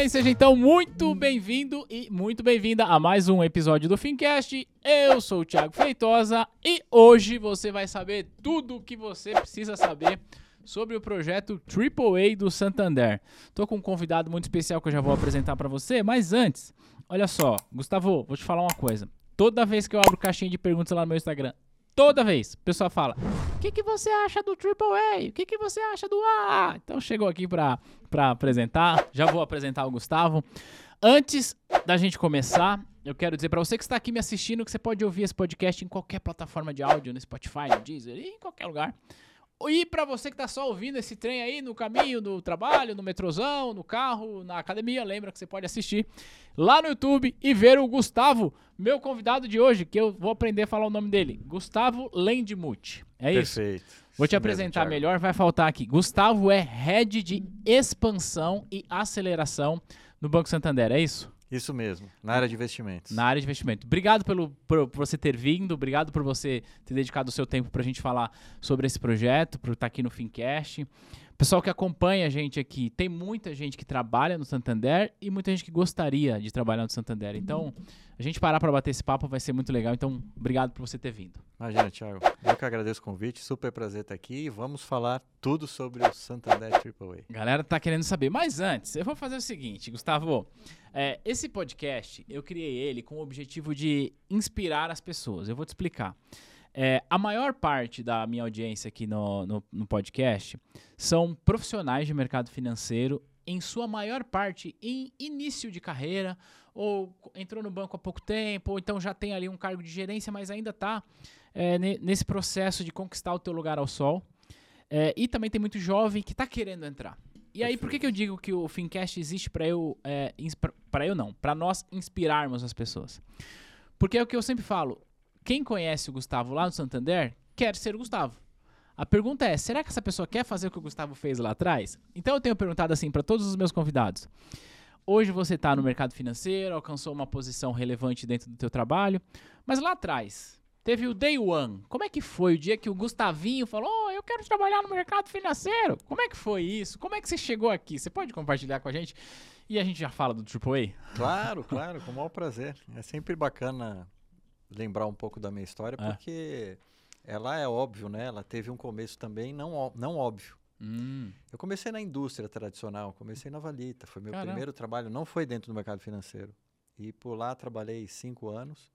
bem? Seja então muito bem-vindo e muito bem-vinda a mais um episódio do Fincast. Eu sou o Thiago Feitosa e hoje você vai saber tudo o que você precisa saber sobre o projeto AAA do Santander. Tô com um convidado muito especial que eu já vou apresentar para você, mas antes, olha só, Gustavo, vou te falar uma coisa. Toda vez que eu abro caixinha de perguntas lá no meu Instagram, toda vez, o pessoal fala: O que, que você acha do AAA? O que, que você acha do A? Então chegou aqui para apresentar. Já vou apresentar o Gustavo. Antes da gente começar, eu quero dizer para você que está aqui me assistindo que você pode ouvir esse podcast em qualquer plataforma de áudio, no Spotify, no Deezer, em qualquer lugar. E para você que tá só ouvindo esse trem aí no caminho do trabalho, no metrozão, no carro, na academia, lembra que você pode assistir lá no YouTube e ver o Gustavo, meu convidado de hoje, que eu vou aprender a falar o nome dele, Gustavo Lendmuth. É isso? Perfeito. Vou te Isso apresentar mesmo, melhor, vai faltar aqui. Gustavo é head de expansão e aceleração no Banco Santander, é isso? Isso mesmo, na área de investimentos. Na área de investimento. Obrigado pelo, por, por você ter vindo, obrigado por você ter dedicado o seu tempo para a gente falar sobre esse projeto, por estar aqui no Fincast. Pessoal que acompanha a gente aqui, tem muita gente que trabalha no Santander e muita gente que gostaria de trabalhar no Santander. Então, a gente parar para bater esse papo vai ser muito legal. Então, obrigado por você ter vindo. Imagina, Thiago. Eu que agradeço o convite, super prazer estar aqui e vamos falar tudo sobre o Santander AAA. A galera tá querendo saber. Mas antes, eu vou fazer o seguinte, Gustavo. É, esse podcast, eu criei ele com o objetivo de inspirar as pessoas. Eu vou te explicar. É, a maior parte da minha audiência aqui no, no, no podcast são profissionais de mercado financeiro, em sua maior parte em início de carreira, ou entrou no banco há pouco tempo, ou então já tem ali um cargo de gerência, mas ainda está nesse processo de conquistar o teu lugar ao sol. É, e também tem muito jovem que está querendo entrar. E aí, por que, que eu digo que o Fincast existe para eu, é, para eu não, para nós inspirarmos as pessoas? Porque é o que eu sempre falo, quem conhece o Gustavo lá no Santander quer ser o Gustavo. A pergunta é, será que essa pessoa quer fazer o que o Gustavo fez lá atrás? Então eu tenho perguntado assim para todos os meus convidados. Hoje você está no mercado financeiro, alcançou uma posição relevante dentro do teu trabalho, mas lá atrás teve o day one. Como é que foi o dia que o Gustavinho falou, oh, eu quero trabalhar no mercado financeiro? Como é que foi isso? Como é que você chegou aqui? Você pode compartilhar com a gente? E a gente já fala do AAA? Claro, claro, com o maior prazer. É sempre bacana lembrar um pouco da minha história, É. porque ela é óbvio, né? Ela teve um começo também não, não óbvio. Hum, Eu comecei na indústria tradicional, comecei na Valita, foi meu Caramba. primeiro trabalho, não foi dentro do mercado financeiro. E por lá trabalhei cinco anos.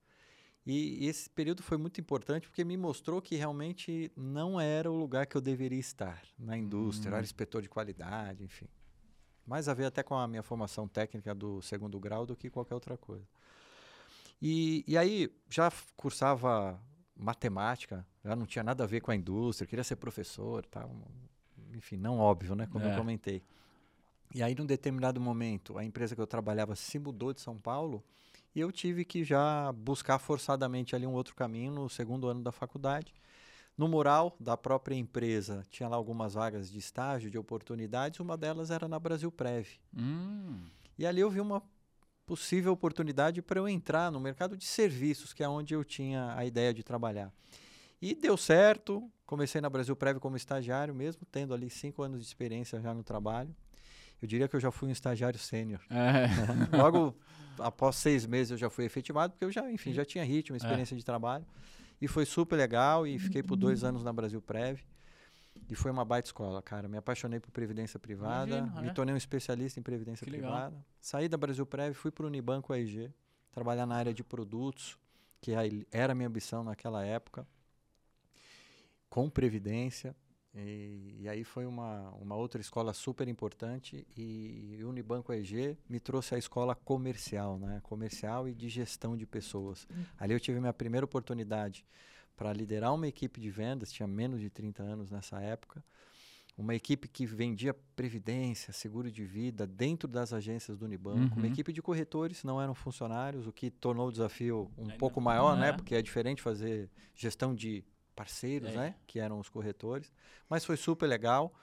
E esse período foi muito importante porque me mostrou que realmente não era o lugar que eu deveria estar na indústria. Hum. era inspetor de qualidade, enfim. Mais a ver até com a minha formação técnica do segundo grau do que qualquer outra coisa. E, e aí já cursava matemática, já não tinha nada a ver com a indústria, queria ser professor, tal. enfim, não óbvio, né? Como É. eu comentei. E aí, num determinado momento, a empresa que eu trabalhava se mudou de São Paulo e eu tive que já buscar forçadamente ali um outro caminho no segundo ano da faculdade. No mural da própria empresa, tinha lá algumas vagas de estágio, de oportunidades, uma delas era na Brasil Prev. hum, E ali eu vi uma possível oportunidade para eu entrar no mercado de serviços, que é onde eu tinha a ideia de trabalhar. E deu certo, comecei na Brasil Prev como estagiário mesmo, tendo ali cinco anos de experiência já no trabalho. Eu diria que eu já fui um estagiário sênior. é, Logo após seis meses eu já fui efetivado, porque eu já, enfim, já tinha É. ritmo, experiência de trabalho. E foi super legal e fiquei por dois anos na Brasil Prev. E foi uma baita escola, cara. Me apaixonei por previdência privada, Imagino, me é. tornei um especialista em previdência Que legal. privada. Saí da Brasil Prev, fui para o Unibanco AIG, trabalhar na área de produtos, que era a minha ambição naquela época, com previdência. E, e aí foi uma, uma outra escola super importante e o Unibanco AIG me trouxe a escola comercial, né? Comercial e de gestão de pessoas. Ali eu tive minha primeira oportunidade para liderar uma equipe de vendas, tinha menos de 30 anos nessa época. Uma equipe que vendia previdência, seguro de vida dentro das agências do Unibanco, uma Uhum. equipe de corretores, não eram funcionários, o que tornou o desafio um Ainda- pouco maior, né? é. Porque é diferente fazer gestão de parceiros, É. né? Que eram os corretores. Mas foi super legal.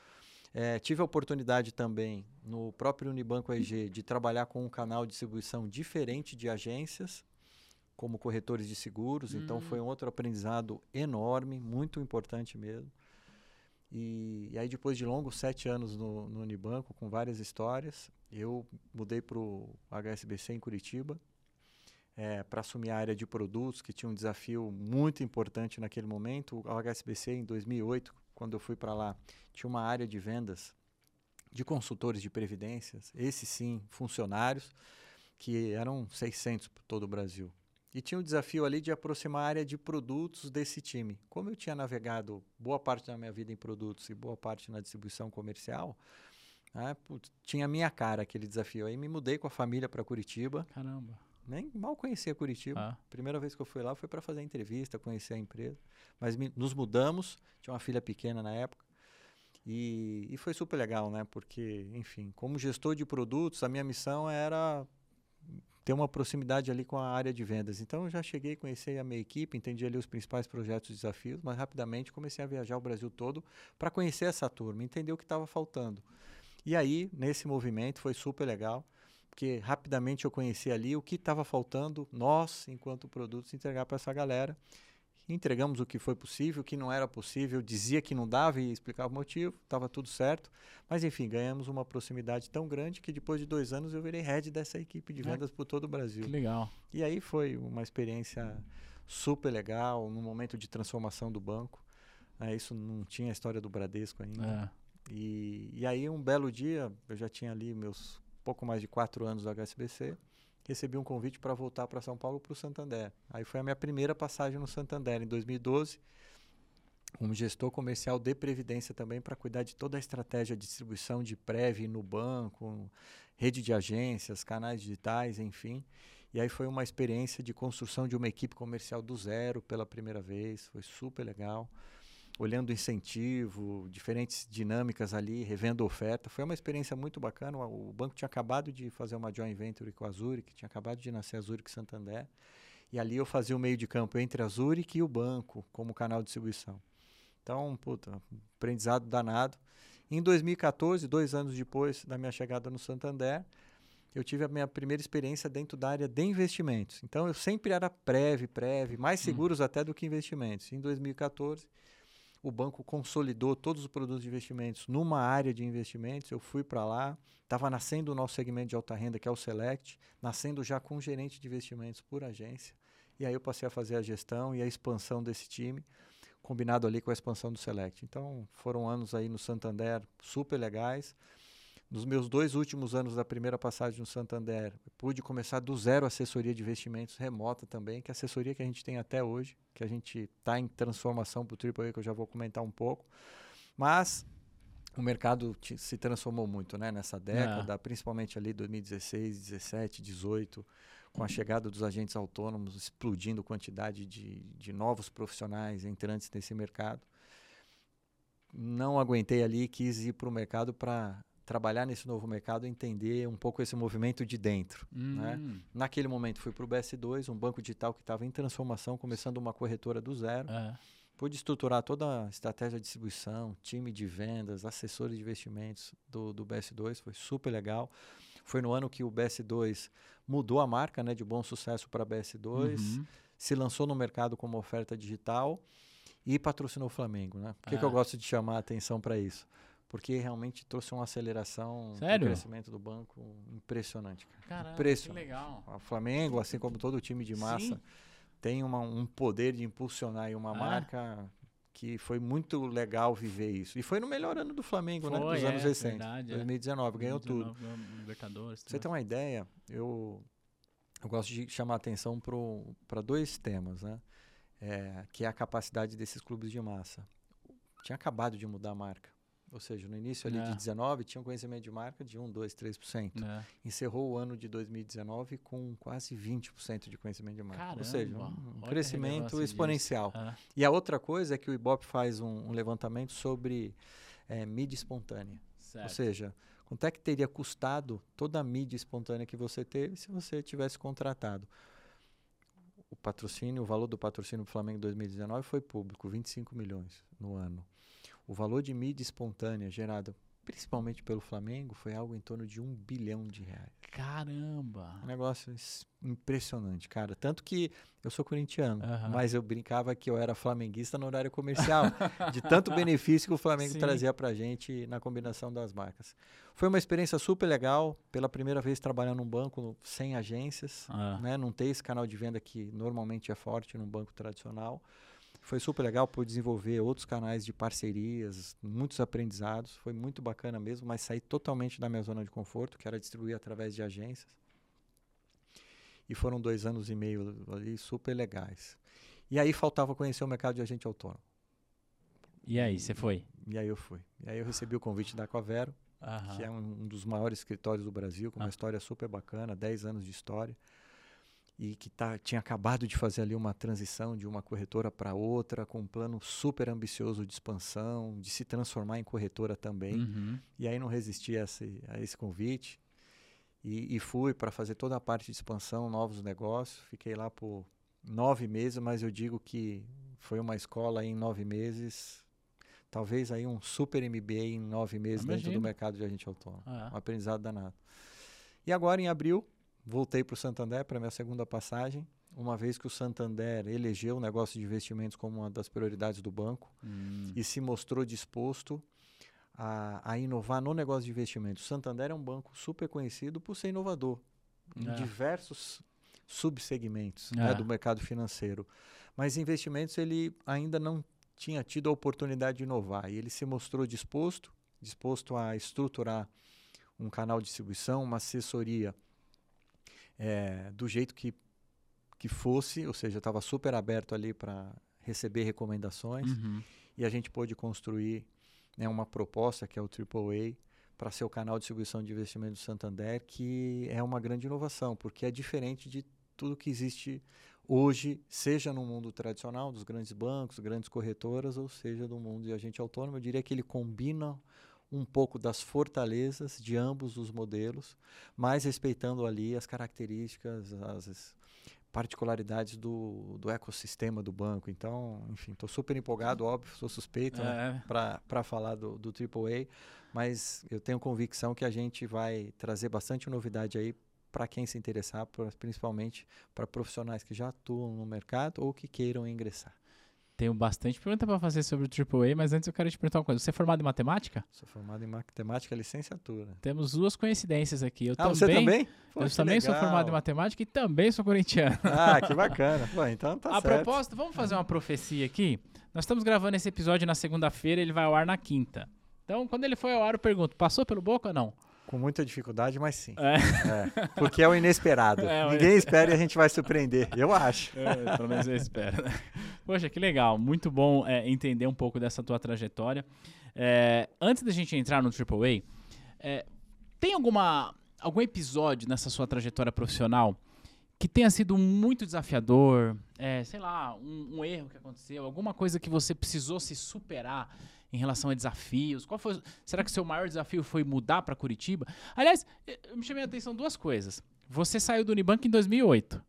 Eh, tive a oportunidade também, no próprio Unibanco AG, de trabalhar com um canal de distribuição diferente de agências, como corretores de seguros. Então, Hum. foi um outro aprendizado enorme, muito importante mesmo. E, e aí, depois de longos sete anos no, no Unibanco, com várias histórias, eu mudei para o HSBC em Curitiba é, para assumir a área de produtos, que tinha um desafio muito importante naquele momento. O HSBC, em 2008, quando eu fui para lá, tinha uma área de vendas de consultores de previdências, esses sim, funcionários, que eram 600 por todo o Brasil. E tinha o desafio ali de aproximar a área de produtos desse time. Como eu tinha navegado boa parte da minha vida em produtos e boa parte na distribuição comercial, né, putz, tinha a minha cara aquele desafio. Aí me mudei com a família para Curitiba. Caramba. Nem mal conhecia Curitiba. Ah. Primeira vez que eu fui lá foi para fazer entrevista, conhecer a empresa. Mas me- nos mudamos, tinha uma filha pequena na época. E, e foi super legal, né? Porque, enfim, como gestor de produtos, a minha missão era ter uma proximidade ali com a área de vendas. Então eu já cheguei, conheci a minha equipe, entendi ali os principais projetos e desafios, mas rapidamente comecei a viajar o Brasil todo para conhecer essa turma, entender o que estava faltando. E aí, nesse movimento, foi super legal, porque rapidamente eu conheci ali o que estava faltando, nós, enquanto produtos, entregar para essa galera. Entregamos o que foi possível, o que não era possível, dizia que não dava e explicava o motivo, estava tudo certo. Mas enfim, ganhamos uma proximidade tão grande que depois de dois anos eu virei head dessa equipe de Ah, vendas por todo o Brasil. Que legal. E aí foi uma experiência super legal, num momento de transformação do banco. né, isso não tinha a história do Bradesco ainda. É. E, e aí, um belo dia, eu já tinha ali meus pouco mais de quatro anos do HSBC, recebi um convite para voltar para São Paulo para o Santander. Aí foi a minha primeira passagem no Santander, em 2012, como gestor comercial de Previdência também, para cuidar de toda a estratégia de distribuição de Prev no banco, rede de agências, canais digitais, enfim. E aí foi uma experiência de construção de uma equipe comercial do zero pela primeira vez, foi super legal olhando incentivo, diferentes dinâmicas ali, revendo oferta. Foi uma experiência muito bacana. O banco tinha acabado de fazer uma joint venture com a Zurich, tinha acabado de nascer a Zurich Santander. E ali eu fazia o meio de campo entre a Zurich e o banco como canal de distribuição. Então, puta, aprendizado danado. Em 2014, dois anos depois da minha chegada no Santander, eu tive a minha primeira experiência dentro da área de investimentos. Então, eu sempre era prévio, prévio, mais Hum. seguros até do que investimentos. Em 2014, o banco consolidou todos os produtos de investimentos numa área de investimentos. Eu fui para lá, estava nascendo o nosso segmento de alta renda, que é o Select, nascendo já com gerente de investimentos por agência. E aí eu passei a fazer a gestão e a expansão desse time, combinado ali com a expansão do Select. Então foram anos aí no Santander super legais. Nos meus dois últimos anos da primeira passagem no Santander, pude começar do zero a assessoria de investimentos remota também, que é a assessoria que a gente tem até hoje, que a gente está em transformação para o AAA, que eu já vou comentar um pouco. Mas o mercado se transformou muito né, nessa década, principalmente ali 2016, 17, 18, com a chegada dos agentes autônomos, explodindo quantidade de, de novos profissionais entrantes nesse mercado. Não aguentei ali, quis ir para o mercado para trabalhar nesse novo mercado, entender um pouco esse movimento de dentro. né? Hum, Naquele momento fui para o BS2, um banco digital que estava em transformação, começando uma corretora do zero. é. Pude estruturar toda a estratégia de distribuição, time de vendas, assessores de investimentos do, do BS2, foi super legal. Foi no ano que o BS2 mudou a marca né, de bom sucesso para BS2, Uhum. se lançou no mercado como oferta digital e patrocinou o Flamengo. Né? Por que, que eu Ah. gosto de chamar a atenção para isso? Porque realmente trouxe uma aceleração Sério? do crescimento do banco impressionante. cara. Caramba, que Impressionante. legal. O Flamengo, assim como todo o time de massa, Sim. tem uma- um poder de impulsionar uma Ah. marca que foi muito legal viver isso. E foi no melhor ano do Flamengo, né? Foi, Dos anos é, recentes. verdade, é. 2019, ganhou tudo. 2019 ganhou Libertadores. Você ter uma ideia, eu, eu gosto de chamar a atenção para dois temas, né? É, que é a capacidade desses clubes de massa. Tinha acabado de mudar a marca. Ou seja, no início ali É. de 19 tinha um conhecimento de marca de 1, 2, 3%. É. Encerrou o ano de 2019 com quase 20% de conhecimento de marca. Ou seja, Caramba, um a crescimento exponencial. É. E a outra coisa é que o Ibope faz um, um levantamento sobre eh, mídia espontânea. Certo. Ou seja, quanto é que teria custado toda a mídia espontânea que você teve se você tivesse contratado? O patrocínio, o valor do patrocínio do Flamengo em 2019 foi público, 25 milhões no ano. O valor de mídia espontânea gerada principalmente pelo Flamengo, foi algo em torno de um bilhão de reais. Caramba! Um negócio es- impressionante, cara. Tanto que eu sou corintiano, mas eu brincava que eu era flamenguista no horário comercial, de tanto benefício que o Flamengo Sim. trazia pra gente na combinação das marcas. Foi uma experiência super legal, pela primeira vez trabalhando num banco sem agências, Ah. né? Não ter esse canal de venda que normalmente é forte num banco tradicional. Foi super legal por desenvolver outros canais de parcerias, muitos aprendizados. Foi muito bacana mesmo, mas saí totalmente da minha zona de conforto, que era distribuir através de agências. E foram dois anos e meio ali super legais. E aí faltava conhecer o mercado de agente autônomo. E aí, você foi? E aí eu fui. E aí eu recebi o convite da Aquavero, Aham. que é um, um dos maiores escritórios do Brasil, com uma Ah. história super bacana, 10 anos de história, e que tá, tinha acabado de fazer ali uma transição de uma corretora para outra, com um plano super ambicioso de expansão, de se transformar em corretora também. Uhum. E aí não resisti a esse, a esse convite e, e fui para fazer toda a parte de expansão, novos negócios. Fiquei lá por nove meses, mas eu digo que foi uma escola em nove meses. Talvez aí um super MBA em nove meses dentro Imagino. do mercado de agente autônomo. Ah, Um aprendizado danado. E agora, em abril, voltei para o Santander para minha segunda passagem. Uma vez que o Santander elegeu o negócio de investimentos como uma das prioridades do banco hum. e se mostrou disposto a, a inovar no negócio de investimentos. O Santander é um banco super conhecido por ser inovador em É. diversos subsegmentos É. né, do mercado financeiro. Mas investimentos ele ainda não tinha tido a oportunidade de inovar e ele se mostrou disposto, disposto a estruturar um canal de distribuição, uma assessoria eh, do jeito que, que fosse, ou seja, estava super aberto ali para receber recomendações Uhum. e a gente pôde construir né, uma proposta que é o AAA para ser o canal de distribuição de investimento do Santander, que é uma grande inovação, porque é diferente de tudo que existe hoje, seja no mundo tradicional dos grandes bancos, grandes corretoras, ou seja do mundo de agente autônomo. Eu diria que ele combina um pouco das fortalezas de ambos os modelos, mas respeitando ali as características, as particularidades do, do ecossistema do banco. Então, enfim, estou super empolgado, óbvio, sou suspeito né, É. para falar do, do AAA, mas eu tenho convicção que a gente vai trazer bastante novidade aí para quem se interessar, pra- principalmente para profissionais que já atuam no mercado ou que queiram ingressar. Tenho bastante pergunta para fazer sobre o AAA, mas antes eu quero te perguntar uma coisa. Você é formado em matemática? Sou formado em matemática licenciatura. Temos duas coincidências aqui. Eu ah, também, você também? Pô, eu também sou legal. formado em matemática e também sou corintiano. Ah, que bacana. Pô, então tá a certo. propósito, vamos fazer uma profecia aqui? Nós estamos gravando esse episódio na segunda-feira, ele vai ao ar na quinta. Então, quando ele foi ao ar, eu pergunto: passou pelo boca ou não? Com muita dificuldade, mas sim. É. É, porque é o inesperado. É, Ninguém espera e a gente vai surpreender. Eu acho. É, pelo menos eu espero. né? Poxa, que legal. Muito bom é, entender um pouco dessa tua trajetória. É, antes da gente entrar no AAA, é, tem alguma, algum episódio nessa sua trajetória profissional que tenha sido muito desafiador? É, sei lá, um, um erro que aconteceu, alguma coisa que você precisou se superar em relação a desafios? Qual foi, será que o seu maior desafio foi mudar para Curitiba? Aliás, eu me chamei a atenção duas coisas. Você saiu do Unibanco em 2008.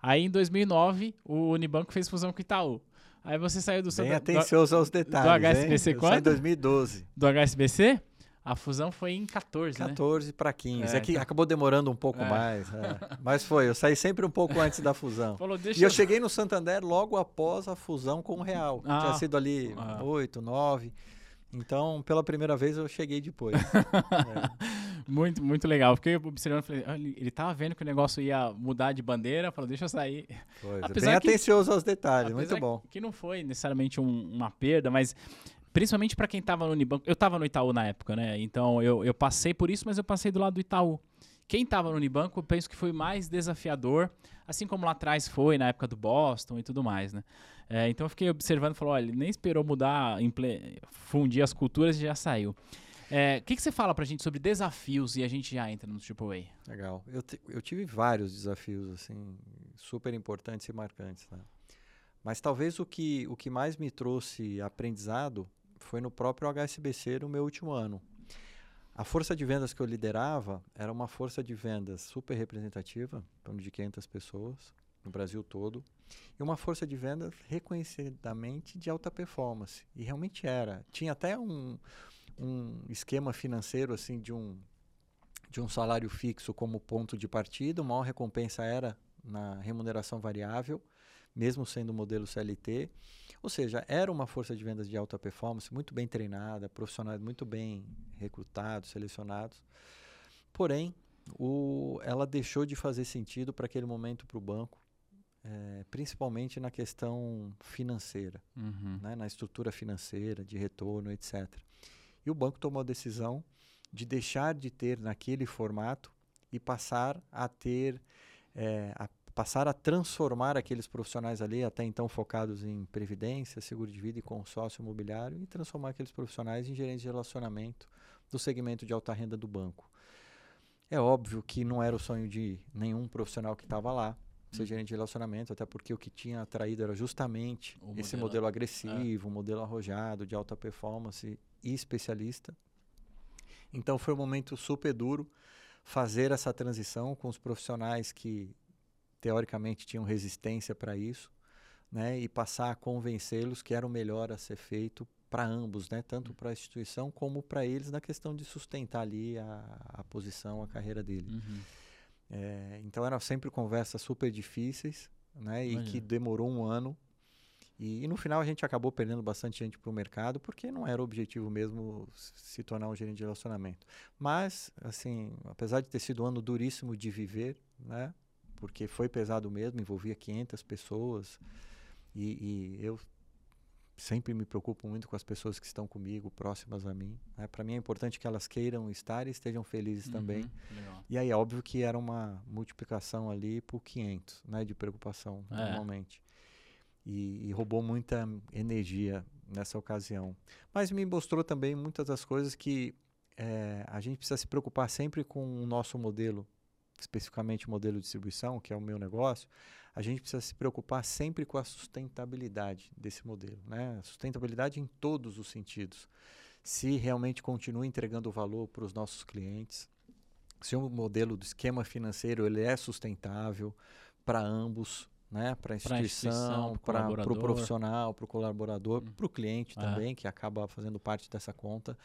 Aí em 2009, o Unibanco fez fusão com o Itaú. Aí você saiu do, Bem Santa- do, atencioso aos detalhes. HSBC hein? Saí em quando? 2012. do HSBC, a fusão foi em 14, né? 14 para 15. É, É, que então- acabou demorando um pouco É. mais. é. Mas foi, eu saí sempre um pouco antes da fusão. Falou, E eu cheguei no Santander logo após a fusão com o Real. Ah. Tinha sido ali Ah. 8, 9. Então, pela primeira vez, eu cheguei depois. É. Muito, muito legal. Fiquei observando, falei, "Ah, ele, ele tava vendo que o negócio ia mudar de bandeira, falou, deixa eu sair. Pois, é Apesar bem que- atencioso aos detalhes, muito bom. Que não foi necessariamente um- uma perda, mas principalmente para quem tava no Unibanco. Eu tava no Itaú na época, né? Então eu, eu passei por isso, mas eu passei do lado do Itaú. Quem tava no Unibanco, eu penso que foi mais desafiador, assim como lá atrás foi, na época do Boston e tudo mais, né? É, então eu fiquei observando e falou, olha, ele nem esperou mudar, fundir as culturas e já saiu. É, O que, que você fala pra gente sobre desafios e a gente já entra no AAA? Legal. Eu, eu tive vários desafios, assim, super importantes e marcantes, né? Mas talvez o que, o que mais me trouxe aprendizado foi no próprio HSBC no meu último ano. A força de vendas que eu liderava era uma força de vendas super representativa, em torno de 500 pessoas no Brasil todo, e uma força de vendas reconhecidamente de alta performance. E realmente era. Tinha até um, um esquema financeiro assim de um de um salário fixo como ponto de partida, a maior recompensa era na remuneração variável, mesmo sendo modelo CLT. Ou seja, era uma força de vendas de alta performance, muito bem treinada, profissionais muito bem recrutados, selecionados. Porém, o, ela deixou de fazer sentido para aquele momento para o banco, é, principalmente na questão financeira, uhum. né, na estrutura financeira, de retorno, etc. E o banco tomou a decisão de deixar de ter naquele formato e passar a ter, é, a passar a transformar aqueles profissionais ali, até então focados em previdência, seguro de vida e consórcio imobiliário, e transformar aqueles profissionais em gerentes de relacionamento do segmento de alta renda do banco. É óbvio que não era o sonho de nenhum profissional que estava lá ser hum. gerente de relacionamento, até porque o que tinha atraído era justamente o esse modelo, modelo agressivo, é. modelo arrojado, de alta performance e especialista. Então foi um momento super duro fazer essa transição com os profissionais que teoricamente tinham resistência para isso, né, e passar a convencê-los que era o melhor a ser feito para ambos, né, tanto para a instituição como para eles na questão de sustentar ali a, a posição, a carreira dele. Uhum. É, então eram sempre conversas super difíceis, né, e que demorou um ano. E, e, no final a gente acabou perdendo bastante gente para o mercado, porque não era o objetivo mesmo se tornar um gerente de relacionamento. Mas, assim, apesar de ter sido um ano duríssimo de viver, né, porque foi pesado mesmo, envolvia 500 pessoas. E, e eu sempre me preocupo muito com as pessoas que estão comigo, próximas a mim. Né? Para mim é importante que elas queiram estar e estejam felizes uhum, também. Legal. E aí, é óbvio que era uma multiplicação ali por 500, né, de preocupação, é. normalmente. E, e, roubou muita energia nessa ocasião. Mas me mostrou também muitas das coisas que é, a gente precisa se preocupar sempre com o nosso modelo especificamente o modelo de distribuição, que é o meu negócio, a gente precisa se preocupar sempre com a sustentabilidade desse modelo, né? Sustentabilidade em todos os sentidos. Se realmente continua entregando valor para os nossos clientes, se o modelo do esquema financeiro ele é sustentável para ambos, né? Para a instituição, para o pro profissional, para o colaborador, hum. para o cliente também, que acaba fazendo parte dessa conta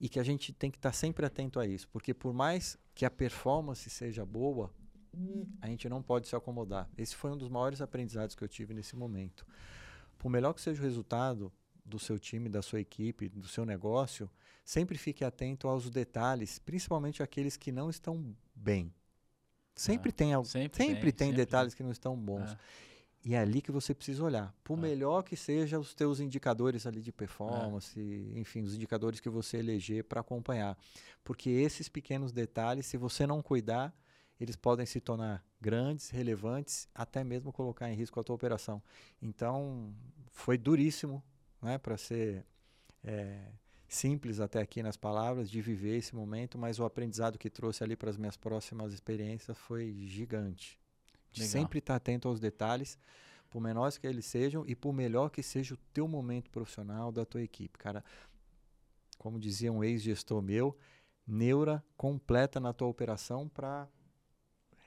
e que a gente tem que estar tá sempre atento a isso, porque por mais que a performance seja boa, a gente não pode se acomodar. Esse foi um dos maiores aprendizados que eu tive nesse momento. Por melhor que seja o resultado do seu time, da sua equipe, do seu negócio, sempre fique atento aos detalhes, principalmente aqueles que não estão bem. Sempre ah, tem, sempre, sempre tem, tem detalhes tem. que não estão bons. É. E é ali que você precisa olhar. Por é. melhor que sejam os teus indicadores ali de performance, é. enfim, os indicadores que você eleger para acompanhar. Porque esses pequenos detalhes, se você não cuidar, eles podem se tornar grandes, relevantes, até mesmo colocar em risco a tua operação. Então, foi duríssimo, né, para ser é, simples até aqui nas palavras, de viver esse momento, mas o aprendizado que trouxe ali para as minhas próximas experiências foi gigante. Legal. Sempre estar tá atento aos detalhes, por menores que eles sejam e por melhor que seja o teu momento profissional da tua equipe, cara. Como dizia um ex-gestor meu, neura completa na tua operação para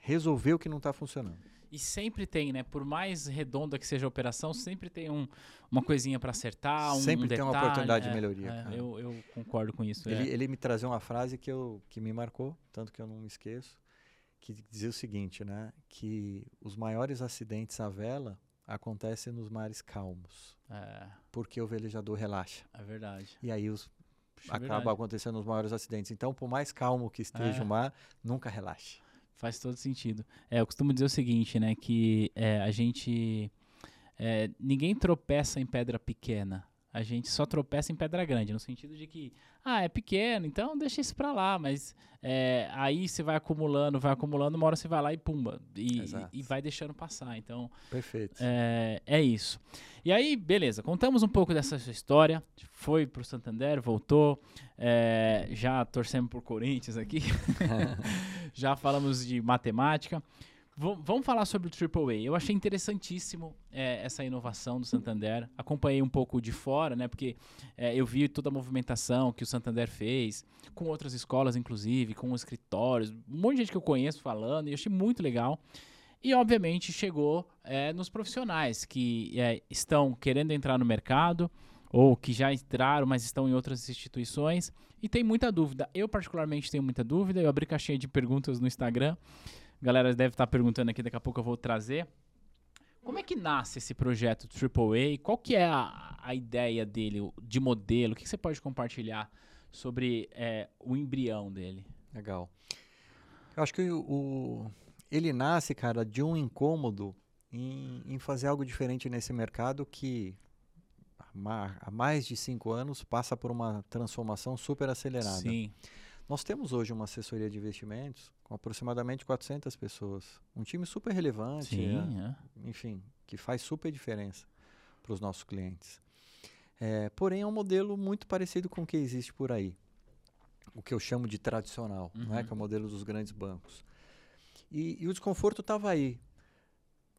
resolver o que não está funcionando. E sempre tem, né? Por mais redonda que seja a operação, sempre tem um, uma coisinha para acertar, um Sempre um tem uma oportunidade é, de melhoria. É, eu, eu, concordo com isso. Ele, é. ele me trazia uma frase que, eu, que me marcou, tanto que eu não me esqueço que dizia o seguinte, né? Que os maiores acidentes à vela acontecem nos mares calmos. É. Porque o velejador relaxa. É verdade. E aí os é acaba acontecendo os maiores acidentes. Então, por mais calmo que esteja é. o mar, nunca relaxe. Faz todo sentido. É, eu costumo dizer o seguinte, né? Que é, a gente. É, ninguém tropeça em pedra pequena a gente só tropeça em pedra grande, no sentido de que, ah, é pequeno, então deixa isso pra lá, mas é, aí você vai acumulando, vai acumulando, uma hora você vai lá e pumba, e, e, e vai deixando passar, então... Perfeito. É, é, isso. E aí, beleza, contamos um pouco dessa sua história, foi pro Santander, voltou, é, já torcemos por Corinthians aqui, já falamos de matemática, vamos falar sobre o AAA. Eu achei interessantíssimo é, essa inovação do Santander. Acompanhei um pouco de fora, né? Porque é, eu vi toda a movimentação que o Santander fez, com outras escolas, inclusive, com escritórios, um monte de gente que eu conheço falando, e eu achei muito legal. E, obviamente, chegou é, nos profissionais que é, estão querendo entrar no mercado ou que já entraram, mas estão em outras instituições e tem muita dúvida. Eu, particularmente, tenho muita dúvida. Eu abri caixinha de perguntas no Instagram. Galera deve estar perguntando aqui, daqui a pouco eu vou trazer. Como é que nasce esse projeto AAA? Qual que é a, a ideia dele, de modelo? O que, que você pode compartilhar sobre é, o embrião dele? Legal. Eu acho que o, o, ele nasce, cara, de um incômodo em, em fazer algo diferente nesse mercado que há mais de cinco anos passa por uma transformação super acelerada. Sim. Nós temos hoje uma assessoria de investimentos com aproximadamente 400 pessoas. Um time super relevante, Sim, é, enfim, que faz super diferença para os nossos clientes. É, porém, é um modelo muito parecido com o que existe por aí. O que eu chamo de tradicional, Uhum. né, que é o modelo dos grandes bancos. E, e o desconforto estava aí.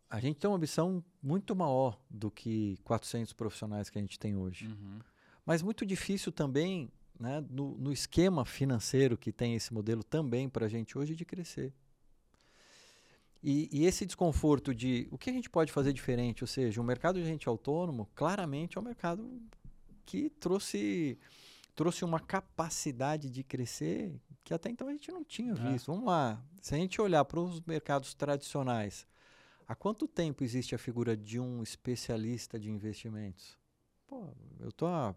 A gente tem uma ambição muito maior do que 400 profissionais que a gente tem hoje. Uhum. Mas muito difícil também, né, no, no esquema financeiro que tem esse modelo também para a gente hoje de crescer. E, e esse desconforto de o que a gente pode fazer diferente, ou seja, o mercado de agente autônomo claramente é um mercado que trouxe, trouxe uma capacidade de crescer que até então a gente não tinha É. visto. Vamos lá, se a gente olhar para os mercados tradicionais, há quanto tempo existe a figura de um especialista de investimentos? Pô, eu estou há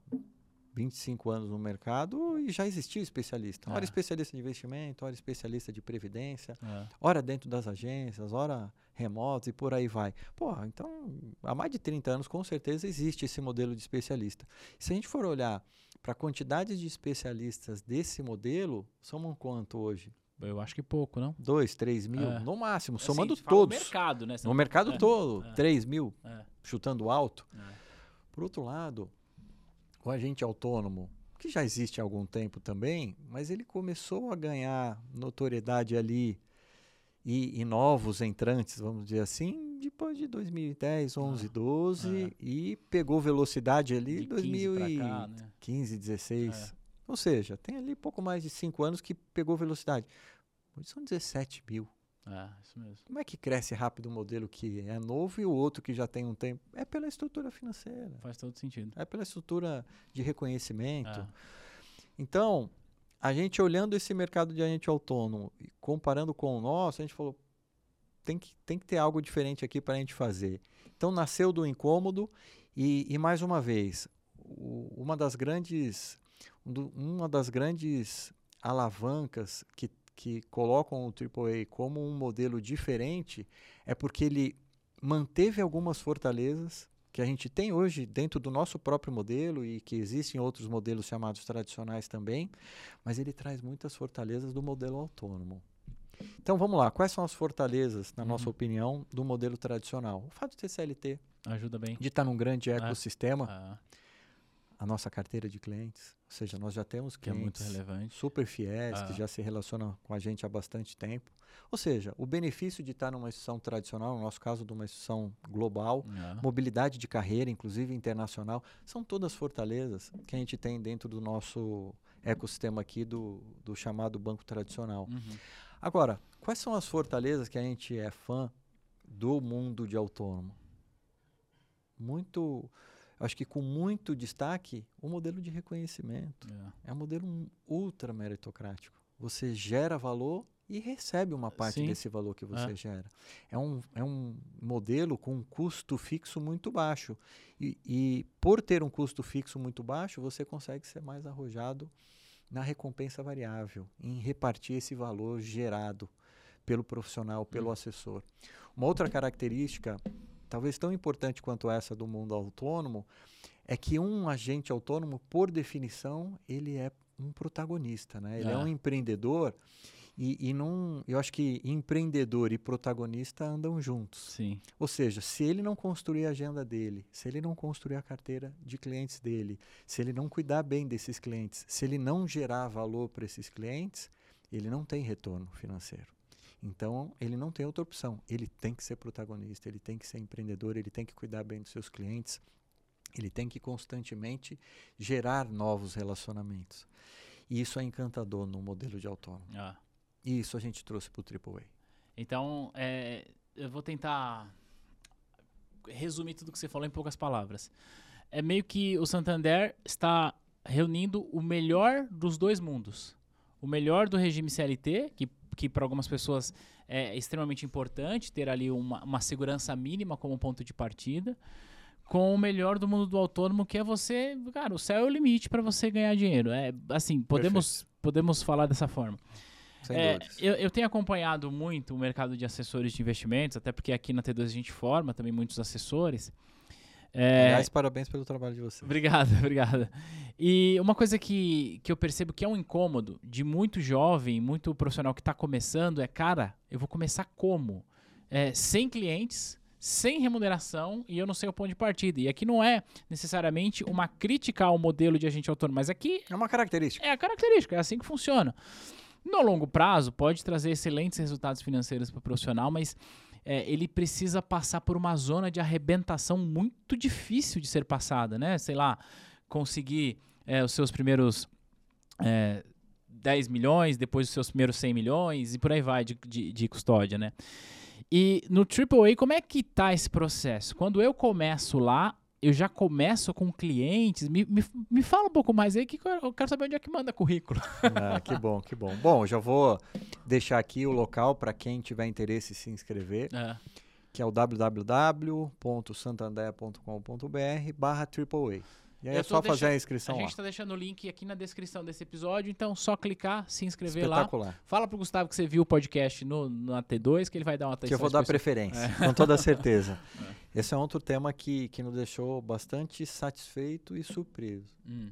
25 anos no mercado e já existia especialista. Ora É. especialista de investimento, ora especialista de previdência, É. ora dentro das agências, ora remotos e por aí vai. Pô, então, há mais de 30 anos, com certeza, existe esse modelo de especialista. Se a gente for olhar para a quantidade de especialistas desse modelo, somam quanto hoje? Eu acho que pouco, não? Dois, três mil? É. No máximo, Assim, somando fala todos. No mercado, né? No mercado é, todo, é. 3 mil, é, chutando alto. é. Por outro lado, o agente autônomo, que já existe há algum tempo também, mas ele começou a ganhar notoriedade ali e, e novos entrantes, vamos dizer assim, depois de 2010, 11, 12 é. e pegou velocidade ali De em 15 pra 2015, cá, né? 16. Ou seja, tem ali pouco mais de 5 anos que pegou velocidade. Hoje são 17 mil. É, isso mesmo. Como é que cresce rápido um modelo que é novo e o outro que já tem um tempo? É pela estrutura financeira. Faz todo sentido. É pela estrutura de reconhecimento. É. Então, a gente olhando esse mercado de agente autônomo e comparando com o nosso, a gente falou, tem que, tem que ter algo diferente aqui para a gente fazer. Então, nasceu do incômodo e, e mais uma vez, o- uma das grandes, um uma das grandes alavancas que, que colocam o AAA como um modelo diferente é porque ele manteve algumas fortalezas que a gente tem hoje dentro do nosso próprio modelo e que existem outros modelos chamados tradicionais também, mas ele traz muitas fortalezas do modelo autônomo. Então vamos lá, quais são as fortalezas, na nossa Uhum. opinião, do modelo tradicional? O fato de ter CLT, Ajuda bem. de estar num grande É. ecossistema, Ah, a nossa carteira de clientes, ou seja, nós já temos que é muito clientes relevante. super fiéis, que Ah. já se relacionam com a gente há bastante tempo. Ou seja, o benefício de estar numa instituição tradicional, no nosso caso, de uma instituição global, É. mobilidade de carreira, inclusive internacional, são todas fortalezas que a gente tem dentro do nosso ecossistema aqui do, do chamado banco tradicional. Uhum. Agora, quais são as fortalezas que a gente é fã do mundo de autônomo? Muito, acho que com muito destaque, o modelo de reconhecimento. É. É um modelo ultra meritocrático. Você gera valor e recebe uma parte Sim. desse valor que você É. gera. É um, é um modelo com um custo fixo muito baixo. E, e por ter um custo fixo muito baixo, você consegue ser mais arrojado na recompensa variável, em repartir esse valor gerado pelo profissional, pelo Hum. assessor. Uma outra característica, talvez tão importante quanto essa do mundo autônomo, é que um agente autônomo, por definição, ele é um protagonista, né? Ele é, É. um empreendedor e, e não, eu acho que empreendedor e protagonista andam juntos. Sim. Ou seja, se ele não construir a agenda dele, se ele não construir a carteira de clientes dele, se ele não cuidar bem desses clientes, se ele não gerar valor para esses clientes, ele não tem retorno financeiro. Então, ele não tem outra opção. Ele tem que ser protagonista, ele tem que ser empreendedor, ele tem que cuidar bem dos seus clientes, ele tem que constantemente gerar novos relacionamentos. E isso é encantador no modelo de autônomo. Ah. E isso a gente trouxe para o AAA. Então, é, eu vou tentar resumir tudo que você falou em poucas palavras. é meio que o Santander está reunindo o melhor dos dois mundos. O melhor do regime CLT, que, que para algumas pessoas é extremamente importante ter ali uma, uma segurança mínima como ponto de partida, com o melhor do mundo do autônomo, que é você, cara, o céu é o limite para você ganhar dinheiro. É assim, podemos, podemos falar dessa forma. É, eu, eu tenho acompanhado muito o mercado de assessores de investimentos, até porque aqui na T2 a gente forma também muitos assessores. É, Aliás, parabéns pelo trabalho de vocês. Obrigado, obrigado. E uma coisa que, que eu percebo que é um incômodo de muito jovem, muito profissional que está começando é, cara, eu vou começar como? É, sem clientes, sem remuneração e eu não sei o ponto de partida. E aqui não é necessariamente uma crítica ao modelo de agente autônomo, mas aqui É uma característica. é a característica, é assim que funciona. No longo prazo, pode trazer excelentes resultados financeiros para o profissional, mas é, ele precisa passar por uma zona de arrebentação muito difícil de ser passada, né? Sei lá, conseguir é, os seus primeiros é, 10 milhões, depois os seus primeiros 100 milhões e por aí vai de, de, de custódia, né? E no AAA, como é que tá esse processo? Quando eu começo lá, eu já começo com clientes. Me, me, me fala um pouco mais aí, que eu quero saber onde é que manda currículo. Ah, que bom, que bom. Bom, já vou deixar aqui o local para quem tiver interesse em se inscrever, É. que é o www.santander.com.br barra AAA. E aí Eu é só fazer a A inscrição lá. gente está deixando o link aqui na descrição desse episódio, então só clicar, se inscrever lá. Espetacular. Fala pro Gustavo que você viu o podcast no, na T2, que ele vai dar uma atenção Que eu vou dar preferência, com toda certeza. Esse é outro tema que, que nos deixou bastante satisfeito e surpreso. Hum,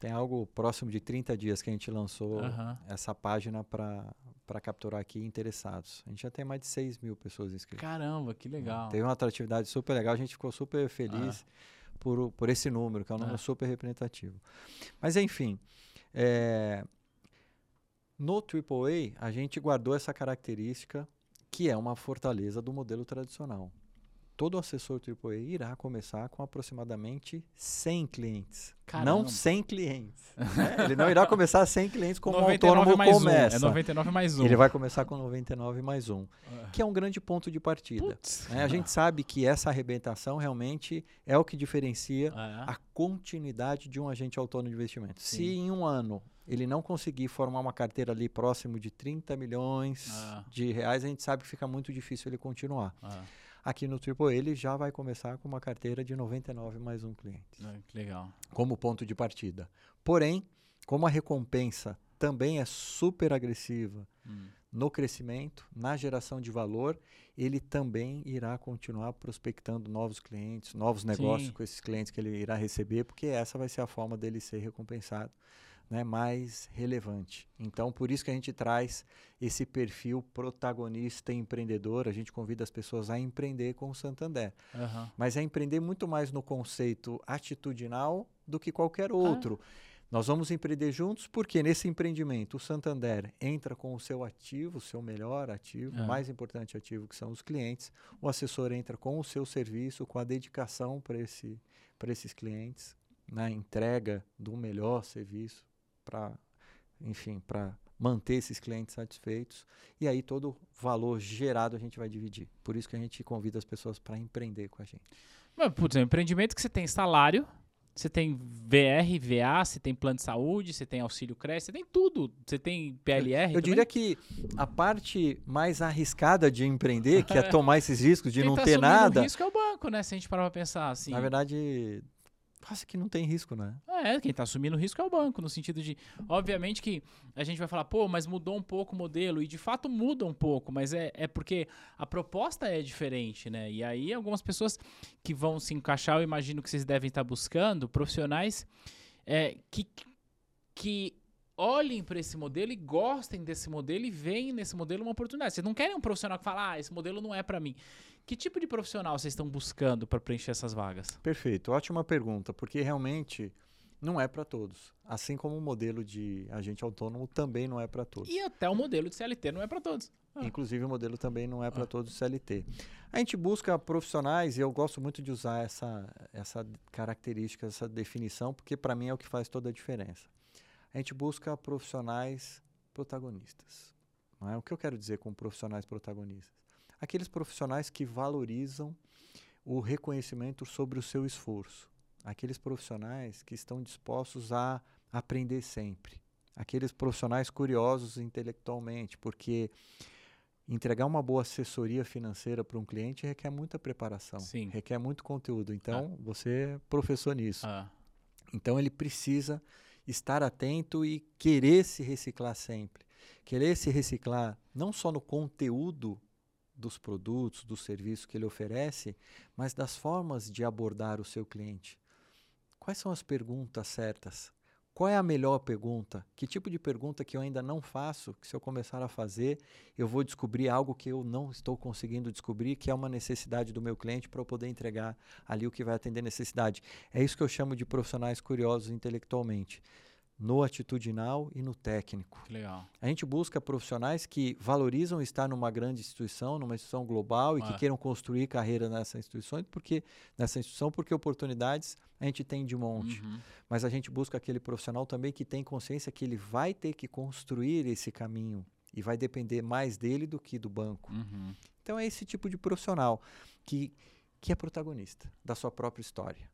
Tem algo próximo de 30 dias que a gente lançou aham. essa página para capturar aqui interessados. A gente já tem mais de 6 mil pessoas inscritas. Caramba, que legal. Teve uma atratividade super legal, a gente ficou super feliz por, por esse número, que é um número Ah. super representativo. Mas enfim, é, no AAA a gente guardou essa característica que é uma fortaleza do modelo tradicional. Todo assessor AAA irá começar com aproximadamente 100 clientes. Caramba. Não 100 clientes. né? Ele não irá começar 100 clientes como o 99 autônomo começa. Um. É 99 mais um. Ele vai começar com 99 mais um, Ah. que é um grande ponto de partida. Né? A gente sabe que essa arrebentação realmente é o que diferencia É. a continuidade de um agente autônomo de investimento. Se Sim. em um ano ele não conseguir formar uma carteira ali próximo de 30 milhões Ah. de reais, a gente sabe que fica muito difícil ele continuar. Ah, Aqui no Triple ele já vai começar com uma carteira de 99 mais um cliente, que legal. como ponto de partida. Porém, como a recompensa também é super agressiva Hum. no crescimento, na geração de valor, ele também irá continuar prospectando novos clientes, novos negócios Sim. com esses clientes que ele irá receber, porque essa vai ser a forma dele ser recompensado, né, mais relevante. Então, por isso que a gente traz esse perfil protagonista e empreendedor, a gente convida as pessoas a empreender com o Santander, Aham. mas é empreender muito mais no conceito atitudinal do que qualquer outro. Nós vamos empreender juntos porque nesse empreendimento o Santander entra com o seu ativo, o seu melhor ativo, É. o mais importante ativo que são os clientes. O assessor entra com o seu serviço, com a dedicação para esse, para esses clientes, na entrega do melhor serviço para, enfim, para manter esses clientes satisfeitos. E aí todo o valor gerado a gente vai dividir. Por isso que a gente convida as pessoas para empreender com a gente. Mas, putz, é um empreendimento que você tem salário, você tem VR, VA, você tem plano de saúde, você tem auxílio creche, você tem tudo. Você tem PLR. Eu diria que a parte mais arriscada de empreender, que é tomar esses riscos de Quem não tá ter nada, O risco é o banco, né? Se a gente parar pra pensar assim. na verdade, quase que não tem risco, né? É, quem tá assumindo o risco é o banco, no sentido de, obviamente que a gente vai falar, pô, mas mudou um pouco o modelo, e de fato muda um pouco, mas é, é porque a proposta é diferente, né? E aí algumas pessoas que vão se encaixar, eu imagino que vocês devem estar buscando, profissionais é, que, que olhem para esse modelo e gostem desse modelo e veem nesse modelo uma oportunidade. Vocês não querem um profissional que fala, ah, esse modelo não é para mim. Que tipo de profissional vocês estão buscando para preencher essas vagas? Perfeito, ótima pergunta, porque realmente não é para todos. Assim como o modelo de agente autônomo também não é para todos. E até o modelo de CLT não é para todos. Ah. Inclusive o modelo também não é para Ah. todos CLT. A gente busca profissionais e eu gosto muito de usar essa, essa característica, essa definição, porque para mim é o que faz toda a diferença. A gente busca profissionais protagonistas. Não é? O que eu quero dizer com profissionais protagonistas? Aqueles profissionais que valorizam o reconhecimento sobre o seu esforço. Aqueles profissionais que estão dispostos a aprender sempre. Aqueles profissionais curiosos intelectualmente, porque entregar uma boa assessoria financeira para um cliente requer muita preparação, Sim. requer muito conteúdo. Então, você é professor nisso. Ah, Então ele precisa estar atento e querer se reciclar sempre. Querer se reciclar não só no conteúdo dos produtos, dos serviços que ele oferece, mas das formas de abordar o seu cliente. Quais são as perguntas certas? Qual é a melhor pergunta? Que tipo de pergunta que eu ainda não faço, que se eu começar a fazer, eu vou descobrir algo que eu não estou conseguindo descobrir, que é uma necessidade do meu cliente para eu poder entregar ali o que vai atender necessidade. É isso que eu chamo de profissionais curiosos intelectualmente, no atitudinal e no técnico. que legal. A gente busca profissionais que valorizam estar numa grande instituição, numa instituição global e que Ah. queiram construir carreira nessa instituição, porque nessa instituição, porque oportunidades a gente tem de monte. Uhum. Mas a gente busca aquele profissional também que tem consciência que ele vai ter que construir esse caminho e vai depender mais dele do que do banco. Uhum. Então é esse tipo de profissional que que é protagonista da sua própria história.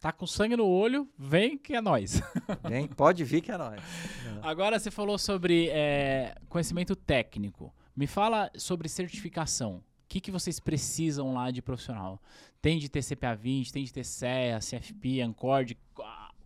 Tá com sangue no olho, vem que é nós. Vem, pode vir que é nós. Agora você falou sobre é, conhecimento técnico. Me fala sobre certificação. O que, que vocês precisam lá de profissional? Tem de ter CPA 20, tem de ter CEA, CFP, Ancord?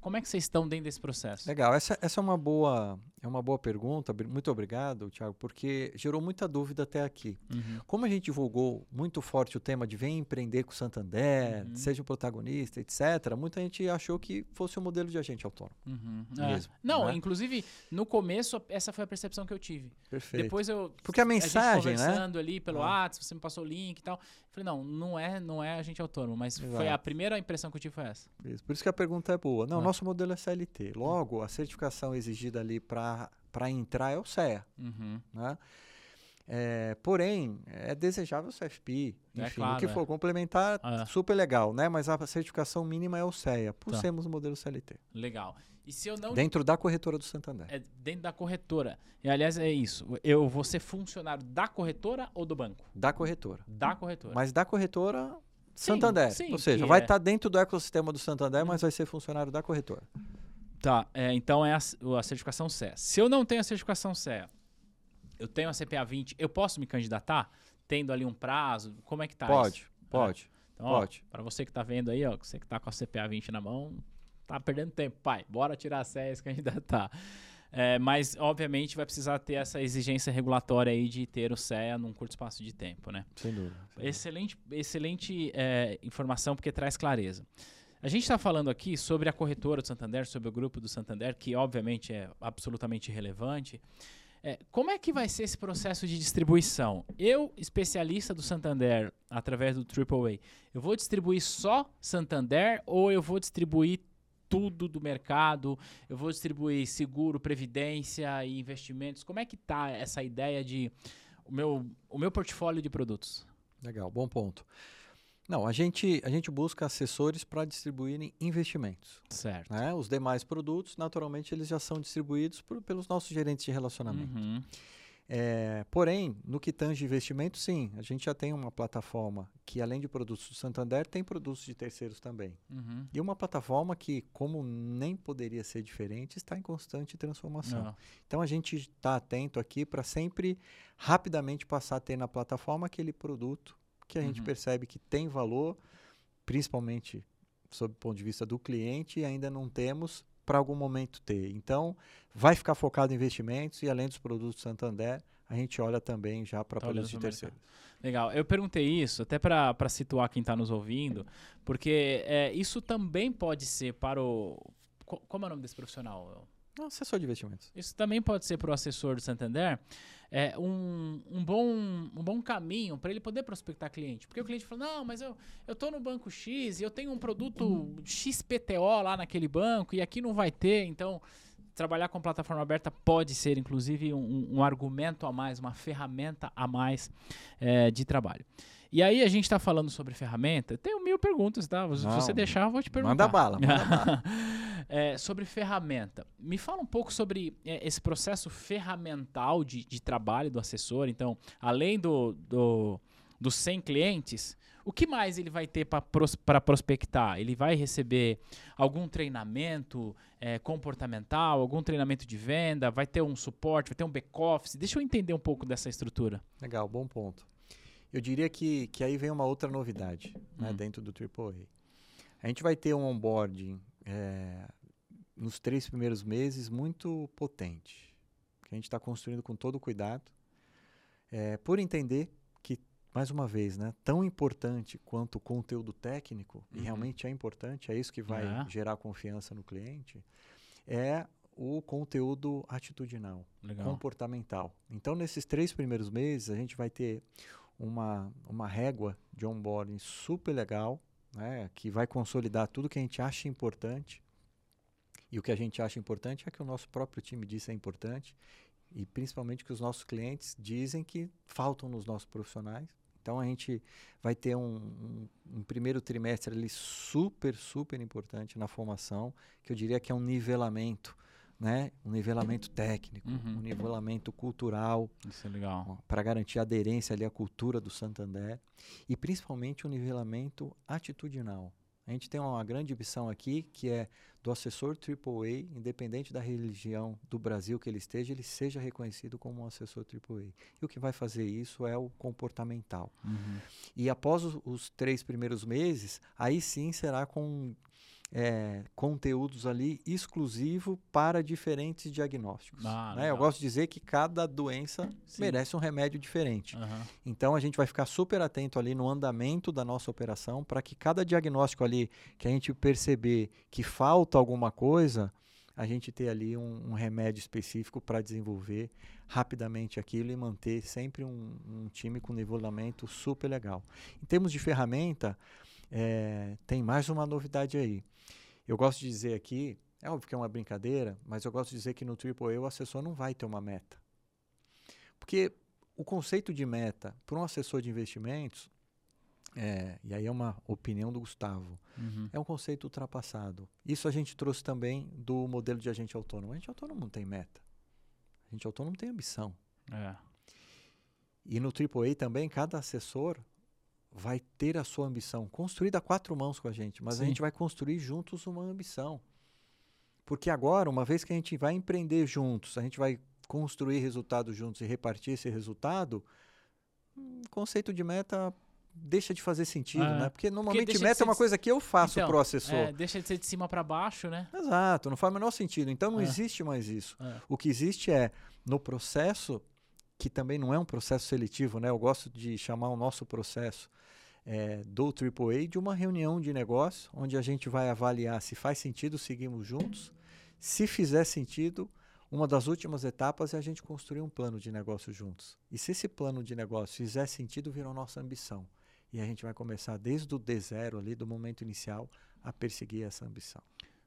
Como é que vocês estão dentro desse processo? Legal, essa, essa é uma boa é uma boa pergunta. Muito obrigado, Thiago, porque gerou muita dúvida até aqui. Uhum. Como a gente divulgou muito forte o tema de vem empreender com o Santander, Uhum. seja o protagonista, etc., muita gente achou que fosse um modelo de agente autônomo. Uhum. Mesmo, É. Não, né? inclusive, no começo, essa foi a percepção que eu tive. Perfeito. Depois eu. Porque a gente mensagem, né? conversando ali pelo Ah. WhatsApp, você me passou o link e tal. Falei, não, não é, não é agente autônomo, mas foi a Exato. primeira impressão que eu tive foi essa. Isso, Por isso que a pergunta é boa. Não, Ah. nosso modelo é CLT. Logo, a certificação exigida ali para entrar é o CEA. Uhum. Né? É, porém, é desejável o CFP, É enfim, claro, o que é. for complementar, Ah. super legal, né? Mas a certificação mínima é o CEA, por Tá. sermos o modelo CLT. Legal. E se eu não Dentro da corretora do Santander. É dentro da corretora. E aliás, é isso. Eu vou ser funcionário da corretora ou do banco? Da corretora. Da corretora. Mas da corretora Sim, Santander. sim, Ou seja, vai é- estar dentro do ecossistema do Santander, mas vai ser funcionário da corretora. Tá, é, então é a, a certificação CEA. Se eu não tenho a certificação CEA, eu tenho a CPA 20, eu posso me candidatar? Tendo ali um prazo? Como é que tá pode, isso? pode. Então, ó, pode. Pra você que tá vendo aí, ó, você que tá com a CPA 20 na mão, tá perdendo tempo, pai. Bora tirar a CEA e se candidatar. É, mas, obviamente, vai precisar ter essa exigência regulatória aí de ter o CEA num curto espaço de tempo, né? Sem dúvida. sem dúvida. Excelente, excelente é, informação, porque traz clareza. A gente está falando aqui sobre a corretora do Santander, sobre o grupo do Santander, que obviamente é absolutamente relevante. É, como é que vai ser esse processo de distribuição? Eu, especialista do Santander, através do AAA, eu vou distribuir só Santander ou eu vou distribuir tudo do mercado? Eu vou distribuir seguro, previdência e investimentos? Como é que tá essa ideia de o meu, o meu portfólio de produtos? Legal, bom ponto. Não, a gente, a gente busca assessores para distribuírem investimentos. Certo. né? Os demais produtos, naturalmente, eles já são distribuídos por- pelos nossos gerentes de relacionamento. Uhum. É, porém, no que tange investimento, sim, a gente já tem uma plataforma que, além de produtos do Santander, tem produtos de terceiros também. Uhum. E uma plataforma que, como nem poderia ser diferente, está em constante transformação. Não. Então a gente está atento aqui para sempre rapidamente passar a ter na plataforma aquele produto que a gente Uhum. percebe que tem valor, principalmente sob o ponto de vista do cliente, e ainda não temos para algum momento ter. Então, vai ficar focado em investimentos e além dos produtos Santander, a gente olha também já para Tá produtos de terceiros. Legal. Eu perguntei isso até para situar quem está nos ouvindo, porque é, isso também pode ser para o. co- Como é o nome desse profissional? Não, assessor de investimentos. Isso também pode ser para o assessor do Santander é, um, um, bom, um bom caminho para ele poder prospectar cliente. Porque o cliente fala, não, mas eu estou no banco X e eu tenho um produto XPTO lá naquele banco e aqui não vai ter, então trabalhar com plataforma aberta pode ser, inclusive, um, um argumento a mais, uma ferramenta a mais é, de trabalho. E aí a gente está falando sobre ferramenta. Tenho mil perguntas, tá? Se Não, você deixar, eu vou te perguntar. Manda bala, manda bala. É, sobre ferramenta. Me fala um pouco sobre é, esse processo ferramental de, de trabalho do assessor. Então, além do, do, dos 100 clientes, o que mais ele vai ter para pros, prospectar? Ele vai receber algum treinamento é, comportamental, algum treinamento de venda, vai ter um suporte, vai ter um back-office? Deixa eu entender um pouco dessa estrutura. Legal, bom ponto. Eu diria que, que aí vem uma outra novidade né, Hum. dentro do AAA. A gente vai ter um onboarding é, nos três primeiros meses muito potente, que a gente está construindo com todo cuidado, é, por entender que, mais uma vez, né, tão importante quanto o conteúdo técnico, e Uhum. realmente é importante, é isso que vai É. gerar confiança no cliente, é o conteúdo atitudinal Legal. comportamental. Então, nesses três primeiros meses, a gente vai ter uma, uma régua de onboarding super legal, né, que vai consolidar tudo que a gente acha importante. E o que a gente acha importante é que o nosso próprio time diz é importante e principalmente que os nossos clientes dizem que faltam nos nossos profissionais. Então a gente vai ter um, um, um primeiro trimestre ali super, super importante na formação, que eu diria que é um nivelamento, né? Um nivelamento técnico, Uhum. um nivelamento cultural, Isso é legal. para garantir aderência ali à cultura do Santander e principalmente o nivelamento atitudinal. A gente tem uma grande ambição aqui que é do assessor AAA, independente da religião do Brasil que ele esteja, ele seja reconhecido como um assessor AAA. E o que vai fazer isso é o comportamental. Uhum. E após os, os três primeiros meses, aí sim será com é, conteúdos ali exclusivo para diferentes diagnósticos. Ah, né? Eu gosto de dizer que cada doença Sim. merece um remédio diferente. Aham. Então a gente vai ficar super atento ali no andamento da nossa operação para que cada diagnóstico ali que a gente perceber que falta alguma coisa, a gente ter ali um, um remédio específico para desenvolver rapidamente aquilo e manter sempre um, um time com nivelamento super legal. Em termos de ferramenta, eh, tem mais uma novidade aí. Eu gosto de dizer aqui, é óbvio que é uma brincadeira, mas eu gosto de dizer que no AAA o assessor não vai ter uma meta. Porque o conceito de meta para um assessor de investimentos, é, e aí é uma opinião do Gustavo, Uhum. é um conceito ultrapassado. Isso a gente trouxe também do modelo de agente autônomo. A gente autônomo não tem meta. A gente autônomo tem ambição. É. E no AAA também, cada assessor vai ter a sua ambição construída a quatro mãos com a gente, mas a Sim. gente vai construir juntos uma ambição. Porque agora, uma vez que a gente vai empreender juntos, a gente vai construir resultados juntos e repartir esse resultado, hum, o conceito de meta deixa de fazer sentido, É, né? Porque normalmente de meta é uma coisa que eu faço Então, pro assessor. É, deixa de ser de cima para baixo, né? Exato, não faz o menor sentido. Então não É. existe mais isso. É. O que existe é, no processo, que também não é um processo seletivo, né? Eu gosto de chamar o nosso processo é, do AAA de uma reunião de negócio, onde a gente vai avaliar se faz sentido seguirmos juntos. Se fizer sentido, uma das últimas etapas é a gente construir um plano de negócio juntos. E se esse plano de negócio fizer sentido, vira a nossa ambição. E a gente vai começar desde o D0 ali, do momento inicial, a perseguir essa ambição.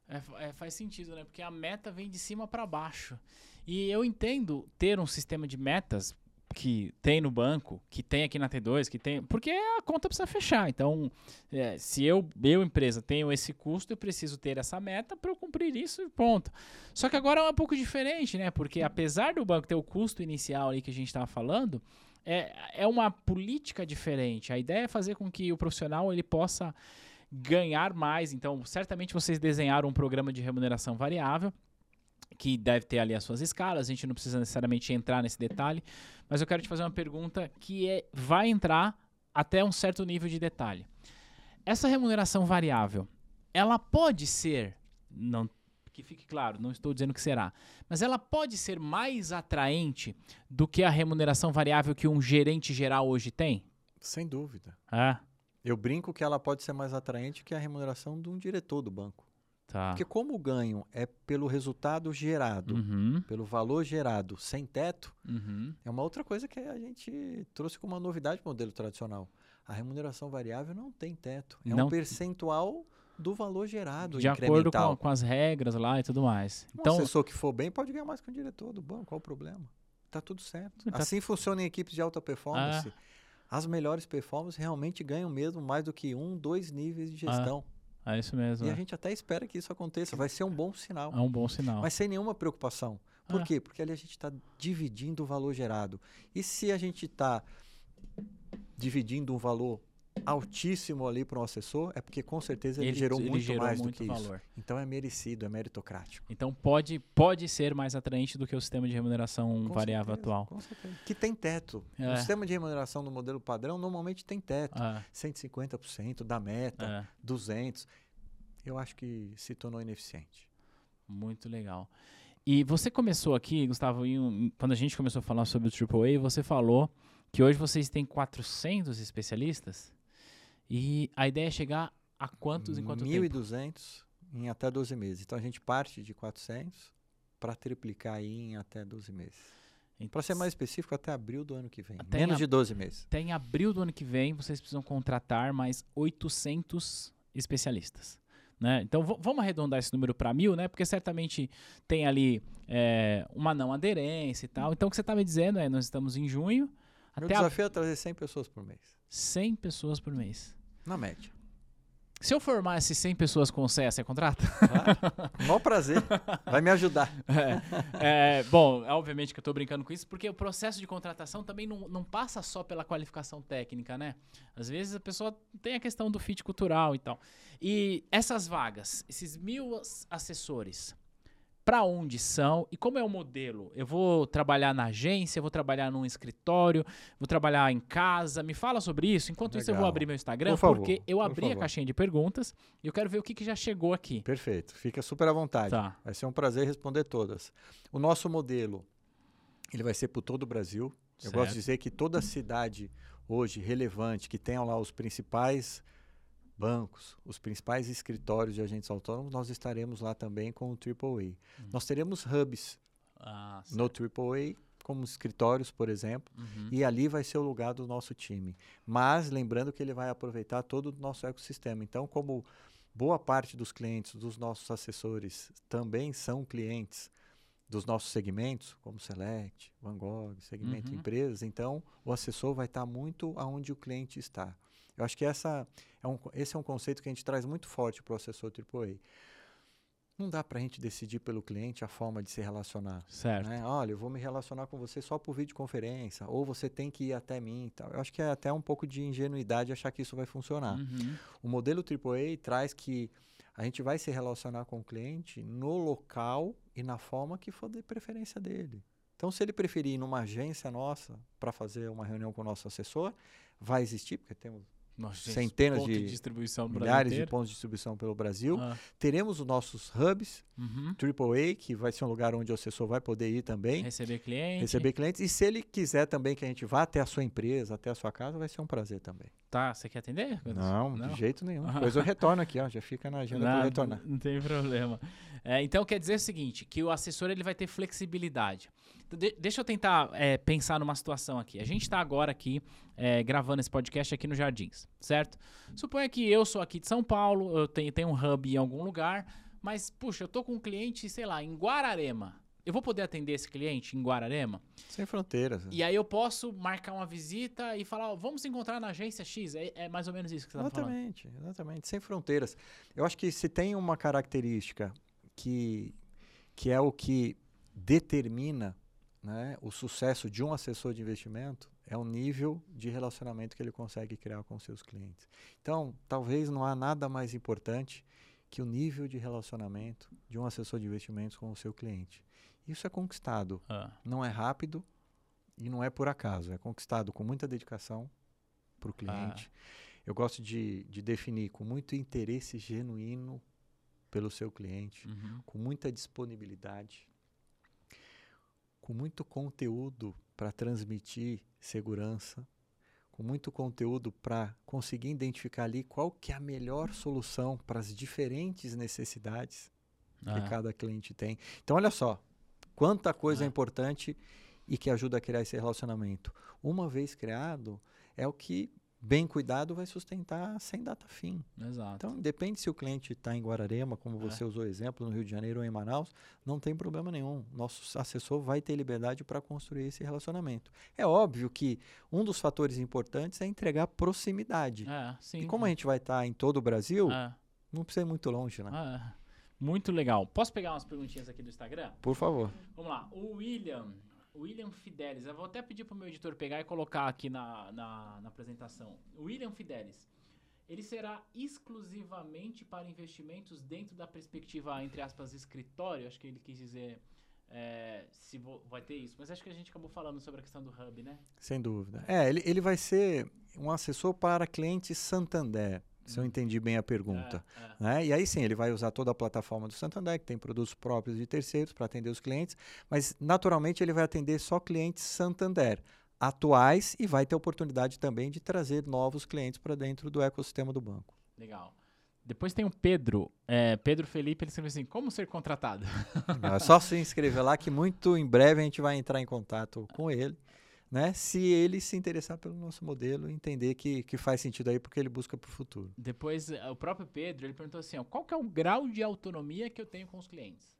É, é, faz sentido, né? Porque a meta vem de cima para baixo. E eu entendo ter um sistema de metas que tem no banco, que tem aqui na T2, que tem. Porque a conta precisa fechar. Então, é, se eu, eu, empresa, tenho esse custo, eu preciso ter essa meta para eu cumprir isso e ponto. Só que agora é um pouco diferente, né? Porque apesar do banco ter o custo inicial ali que a gente estava falando, é, é uma política diferente. A ideia é fazer com que o profissional ele possa ganhar mais. Então, certamente vocês desenharam um programa de remuneração variável que deve ter ali as suas escalas. A gente não precisa necessariamente entrar nesse detalhe, mas eu quero te fazer uma pergunta que é, vai entrar até um certo nível de detalhe. Essa remuneração variável, ela pode ser, não que fique claro, não estou dizendo que será, mas ela pode ser mais atraente do que a remuneração variável que um gerente geral hoje tem? Sem dúvida. É, Eu brinco que ela pode ser mais atraente que a remuneração de um diretor do banco. tá. Porque como o ganho é pelo resultado gerado, Uhum, pelo valor gerado sem teto, uhum. é uma outra coisa que a gente trouxe como uma novidade para o modelo tradicional. A remuneração variável não tem teto. É Não- um percentual do valor gerado De acordo com, com as regras lá e tudo mais. Um Então, assessor que for bem pode ganhar mais que um diretor do banco. Qual o problema? Tá tudo certo. Tá- Assim funciona em equipes de alta performance. As melhores performances realmente ganham mesmo mais do que um, dois níveis de gestão. é isso mesmo. E é. a gente até espera que isso aconteça. Vai ser um bom sinal. É um bom sinal. Mas sem nenhuma preocupação. Por Ah. quê? Porque ali a gente está dividindo o valor gerado. E se a gente está dividindo um valor altíssimo ali para um assessor, é porque com certeza ele, Ele- gerou ele muito gerou mais muito do que isso. valor. Então é merecido, é meritocrático. Então pode, pode ser mais atraente do que o sistema de remuneração Com variável certeza, atual. Com certeza. Que tem teto. É. O sistema de remuneração do modelo padrão normalmente tem teto. Ah, 150% da meta, é, 200. Eu acho que se tornou ineficiente. muito legal. E você começou aqui, Gustavo, um- quando a gente começou a falar sobre o AAA, você falou que hoje vocês têm 400 especialistas e a ideia é chegar a quantos em quanto tempo? 1.200 em até 12 meses. Então a gente parte de 400 para triplicar aí em até 12 meses. Para ser mais específico, até abril do ano que vem. Até Menos de 12 meses. Até em abril do ano que vem, vocês precisam contratar mais 800 especialistas. Né? Então vamos arredondar esse número para mil, né? Porque certamente tem ali é, uma não aderência e tal. Então o que você está me dizendo é, nós estamos em junho, Meu até a desafio é trazer 100 pessoas por mês. 100 pessoas por mês. Na média. Se eu formar essas 100 pessoas com CE, você contrata? Tá? Mó prazer. Vai me ajudar. É, é, bom, obviamente que eu estou brincando com isso, porque o processo de contratação também não, não passa só pela qualificação técnica, né? Às vezes a pessoa tem a questão do fit cultural e tal. E essas vagas, esses mil ass- assessores, para onde são e como é o modelo? Eu vou trabalhar na agência, vou trabalhar num escritório, vou trabalhar em casa. Me fala sobre isso. Enquanto isso, eu vou Legal. abrir meu Instagram, Por favor, porque eu abri a caixinha de perguntas e eu quero ver o que, que já chegou aqui. Perfeito. Fica super à vontade. Tá. Vai ser um prazer responder todas. O nosso modelo, ele vai ser por todo o Brasil. Eu gosto Certo. de dizer que toda cidade hoje relevante, que tenha lá os principais bancos, os principais escritórios de agentes autônomos, nós estaremos lá também com o AAA. Nós teremos hubs Ah, no AAA, como escritórios, por exemplo, Uhum. e ali vai ser o lugar do nosso time. Mas lembrando que ele vai aproveitar todo o nosso ecossistema. Então, como boa parte dos clientes, dos nossos assessores, também são clientes dos nossos segmentos, como Select, Van Gogh, segmento Uhum. empresas, então o assessor vai estar muito aonde o cliente está. Eu acho que essa é um, esse é um conceito que a gente traz muito forte para o assessor AAA. Não dá para a gente decidir pelo cliente a forma de se relacionar. Certo. Né? Olha, eu vou me relacionar com você só por videoconferência, ou você tem que ir até mim tal. Eu acho que é até um pouco de ingenuidade achar que isso vai funcionar. Uhum. O modelo AAA traz que a gente vai se relacionar com o cliente no local e na forma que for de preferência dele. Então, se ele preferir ir numa agência nossa para fazer uma reunião com o nosso assessor, vai existir, porque temos Nossa, Centenas ponto de- distribuição milhares de pontos de distribuição pelo Brasil. Ah, Teremos os nossos hubs uhum. AAA, que vai ser um lugar onde o assessor vai poder ir também. Receber cliente. receber clientes. E se ele quiser também que a gente vá até a sua empresa, até a sua casa, vai ser um prazer também. Tá, você quer atender? Não, Não? de jeito nenhum. Ah. Depois eu retorno aqui, ó. Já fica na agenda para retornar. não tem problema. É, então quer dizer o seguinte, que o assessor ele vai ter flexibilidade. De- deixa eu tentar é, pensar numa situação aqui. A gente está agora aqui é, gravando esse podcast aqui no Jardins, certo? Suponha que eu sou aqui de São Paulo, eu tenho, tenho um hub em algum lugar, mas puxa, eu tô com um cliente, sei lá, em Guararema. Eu vou poder atender esse cliente em Guararema? Sem fronteiras. né? E aí eu posso marcar uma visita e falar, ó, vamos se encontrar na agência X. É, é mais ou menos isso que você tá falando. Exatamente, exatamente. Sem fronteiras. Eu acho que se tem uma característica que, que é o que determina né, o sucesso de um assessor de investimento, é o nível de relacionamento que ele consegue criar com seus clientes. Então, talvez não há nada mais importante que o nível de relacionamento de um assessor de investimentos com o seu cliente. Isso é conquistado Ah, não é rápido e não é por acaso. É conquistado com muita dedicação para o cliente. Eu gosto de, de definir com muito interesse genuíno pelo seu cliente, uhum. com muita disponibilidade, com muito conteúdo para transmitir segurança, com muito conteúdo para conseguir identificar ali qual que é a melhor solução para as diferentes necessidades que Ah, cada cliente tem. Então, olha só, quanta coisa Ah. é importante e que ajuda a criar esse relacionamento. Uma vez criado, é o que, bem cuidado, vai sustentar sem data fim. Exato. Então, depende se o cliente está em Guararema, como É. você usou o exemplo, no Rio de Janeiro ou em Manaus, não tem problema nenhum. Nosso assessor vai ter liberdade para construir esse relacionamento. É óbvio que um dos fatores importantes é entregar proximidade. É, sim. E como a gente vai estar em todo o Brasil, É, não precisa ir muito longe, né? é. Muito legal. Posso pegar umas perguntinhas aqui do Instagram? Por favor. Vamos lá. O William. William Fidelis. Eu vou até pedir pro meu editor pegar e colocar aqui na, na, na apresentação. William Fidelis. Ele será exclusivamente para investimentos dentro da perspectiva, entre aspas, escritório. Acho que ele quis dizer é, se vo- vai ter isso. Mas acho que a gente acabou falando sobre a questão do hub, né? Sem dúvida. É, ele, ele vai ser um assessor para clientes Santander, se eu entendi bem a pergunta. É, é. né? E aí sim, ele vai usar toda a plataforma do Santander, que tem produtos próprios de terceiros para atender os clientes, mas naturalmente ele vai atender só clientes Santander atuais e vai ter oportunidade também de trazer novos clientes para dentro do ecossistema do banco. Legal. Depois tem o Pedro. é, Pedro Felipe, ele escreveu assim: como ser contratado? É só se inscrever lá que muito em breve a gente vai entrar em contato com ele, né? Se ele se interessar pelo nosso modelo, entender que, que faz sentido aí porque ele busca para o futuro. Depois, é, o próprio Pedro, ele perguntou assim: ó, qual que é o grau de autonomia que eu tenho com os clientes?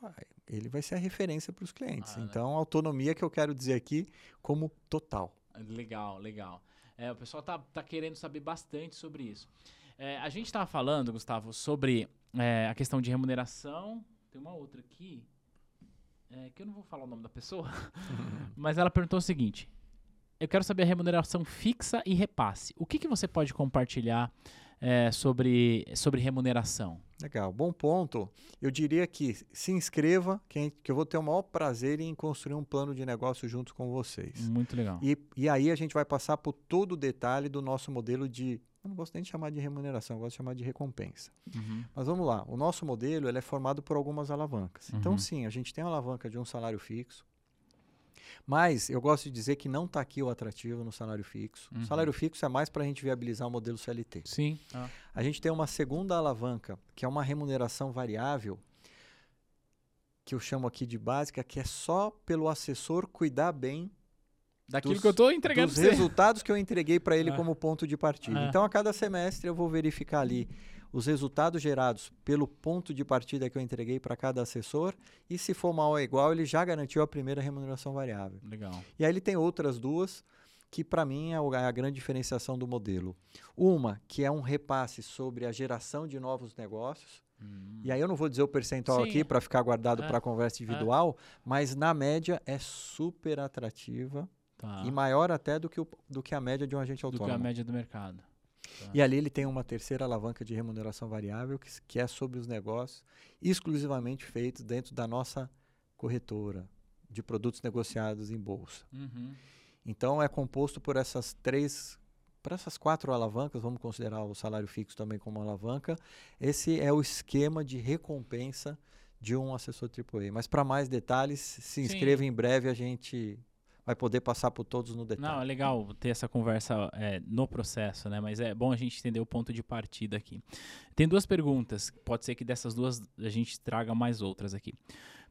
Vai, Ele vai ser a referência para os clientes. Ah, né? então, autonomia que eu quero dizer aqui como total. Legal, legal. É, o pessoal tá, tá querendo saber bastante sobre isso. É, a gente estava falando, Gustavo, sobre é, a questão de remuneração. Tem uma outra aqui, é, que eu não vou falar o nome da pessoa, mas ela perguntou o seguinte: Eu quero saber a remuneração fixa e repasse. O que, que você pode compartilhar é, sobre, sobre remuneração? Legal, bom ponto. Eu diria que se inscreva, que, que eu vou ter o maior prazer em construir um plano de negócio junto com vocês. Muito legal. E, e aí a gente vai passar por todo o detalhe do nosso modelo de. Eu não gosto nem de chamar de remuneração, eu gosto de chamar de recompensa. Uhum. Mas vamos lá, o nosso modelo ele é formado por algumas alavancas. Então, Uhum. sim, a gente tem a alavanca de um salário fixo. Mas eu gosto de dizer que não está aqui o atrativo no salário fixo. Uhum. O salário fixo é mais para a gente viabilizar o modelo CLT. Sim. Ah. A gente tem uma segunda alavanca, que é uma remuneração variável, que eu chamo aqui de básica, que é só pelo assessor cuidar bem Daquilo Dos- que eu tô entregando dos resultados que eu entreguei para ele Ah. como ponto de partida. Ah. Então, a cada semestre eu vou verificar ali os resultados gerados pelo ponto de partida que eu entreguei para cada assessor e se for mal ou igual, ele já garantiu a primeira remuneração variável. Legal. E aí ele tem outras duas que para mim é é a grande diferenciação do modelo. Uma, que é um repasse sobre a geração de novos negócios. Hum. E aí eu não vou dizer o percentual Sim. aqui para ficar guardado É. para conversa individual, mas na média é super atrativa Tá. e maior até do que, o- do que a média de um agente do que a autônomo. média do mercado. E ali ele tem uma terceira alavanca de remuneração variável, que, que é sobre os negócios exclusivamente feitos dentro da nossa corretora de produtos negociados em bolsa. Uhum. Então é composto por essas três, por essas quatro alavancas, vamos considerar o salário fixo também como alavanca. Esse é o esquema de recompensa de um assessor AAA. Mas para mais detalhes, se Sim. inscreva em breve, a gente vai poder passar por todos no Não, detalhe. é legal ter essa conversa é, no processo, né? Mas é bom a gente entender o ponto de partida aqui. Tem duas perguntas. Pode ser que dessas duas a gente traga mais outras aqui.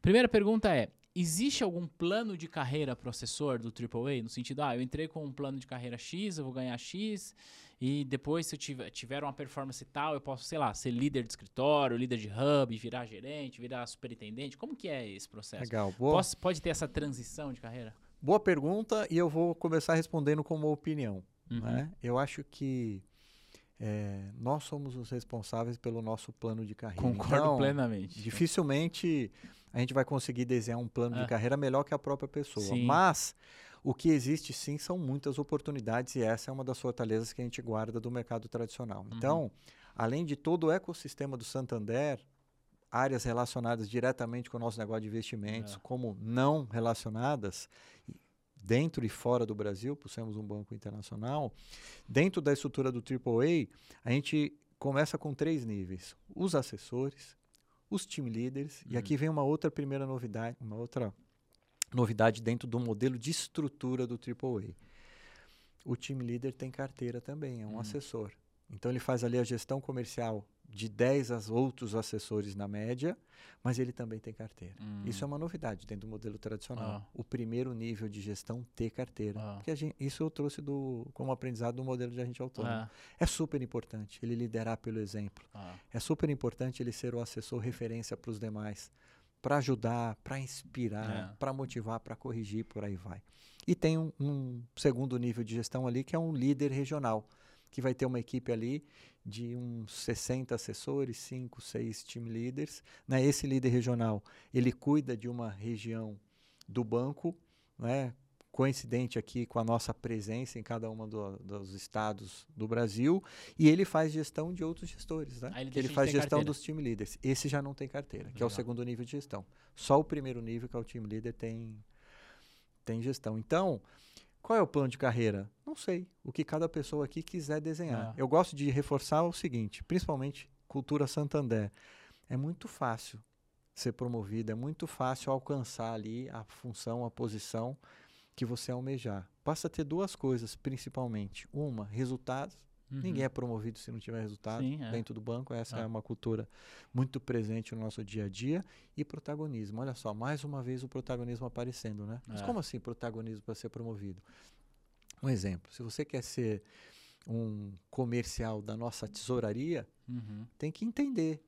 Primeira pergunta é: existe algum plano de carreira para o assessor do AAA? No sentido, ah, eu entrei com um plano de carreira X, eu vou ganhar X, e depois, se eu tiver, tiver uma performance tal, eu posso, sei lá, ser líder de escritório, líder de hub, virar gerente, virar superintendente. Como que é esse processo? Legal, boa. Posso- pode ter essa transição de carreira? Boa pergunta e eu vou começar respondendo como opinião. Uhum. né? Eu acho que é, nós somos os responsáveis pelo nosso plano de carreira. Concordo Então, plenamente. Dificilmente a gente vai conseguir desenhar um plano É. de carreira melhor que a própria pessoa. Sim. Mas o que existe sim são muitas oportunidades e essa é uma das fortalezas que a gente guarda do mercado tradicional. Uhum. Então, além de todo o ecossistema do Santander, áreas relacionadas diretamente com o nosso negócio de investimentos, É. como não relacionadas, e- dentro e fora do Brasil, por sermos um banco internacional, dentro da estrutura do AAA, a gente começa com três níveis: os assessores, os team leaders, e Uhum. aqui vem uma outra primeira novidade, uma outra novidade dentro do modelo de estrutura do AAA. O team leader tem carteira também, é um Hum. assessor. Então ele faz ali a gestão comercial de 10 a outros assessores na média, mas ele também tem carteira. Hum. Isso é uma novidade dentro do modelo tradicional. Ah. O primeiro nível de gestão ter carteira. Ah. Gente- isso eu trouxe do, como aprendizado do modelo de agente autônomo. É, É super importante ele liderar pelo exemplo. ah, É super importante ele ser o assessor referência para os demais, para ajudar, para inspirar, É. para motivar, para corrigir, por aí vai. E tem um, um segundo nível de gestão ali que é um líder regional, que vai ter uma equipe ali de uns 60 assessores, 5, 6 team leaders. Né? Esse líder regional, ele cuida de uma região do banco, né, coincidente aqui com a nossa presença em cada um do, dos estados do Brasil, e ele faz gestão de outros gestores, né? Ele ele faz gestão carteira. dos team leaders. Esse já não tem carteira, que é o Legal. segundo nível de gestão. Só o primeiro nível, que é o team leader, tem, tem gestão. Então, qual é o plano de carreira? Não sei. O que cada pessoa aqui quiser desenhar. Ah. Eu gosto de reforçar o seguinte, principalmente cultura Santander. É muito fácil ser promovido, é muito fácil alcançar ali a função, a posição que você almejar. Basta ter duas coisas, principalmente. Uma, resultados. Uhum. Ninguém é promovido se não tiver resultado Sim, é. dentro do banco. Essa Ah. é uma cultura muito presente no nosso dia a dia. E protagonismo. Olha só, mais uma vez o protagonismo aparecendo, né? Mas É. como assim protagonismo para ser promovido? Um exemplo. Se você quer ser um comercial da nossa tesouraria, Uhum. tem que entender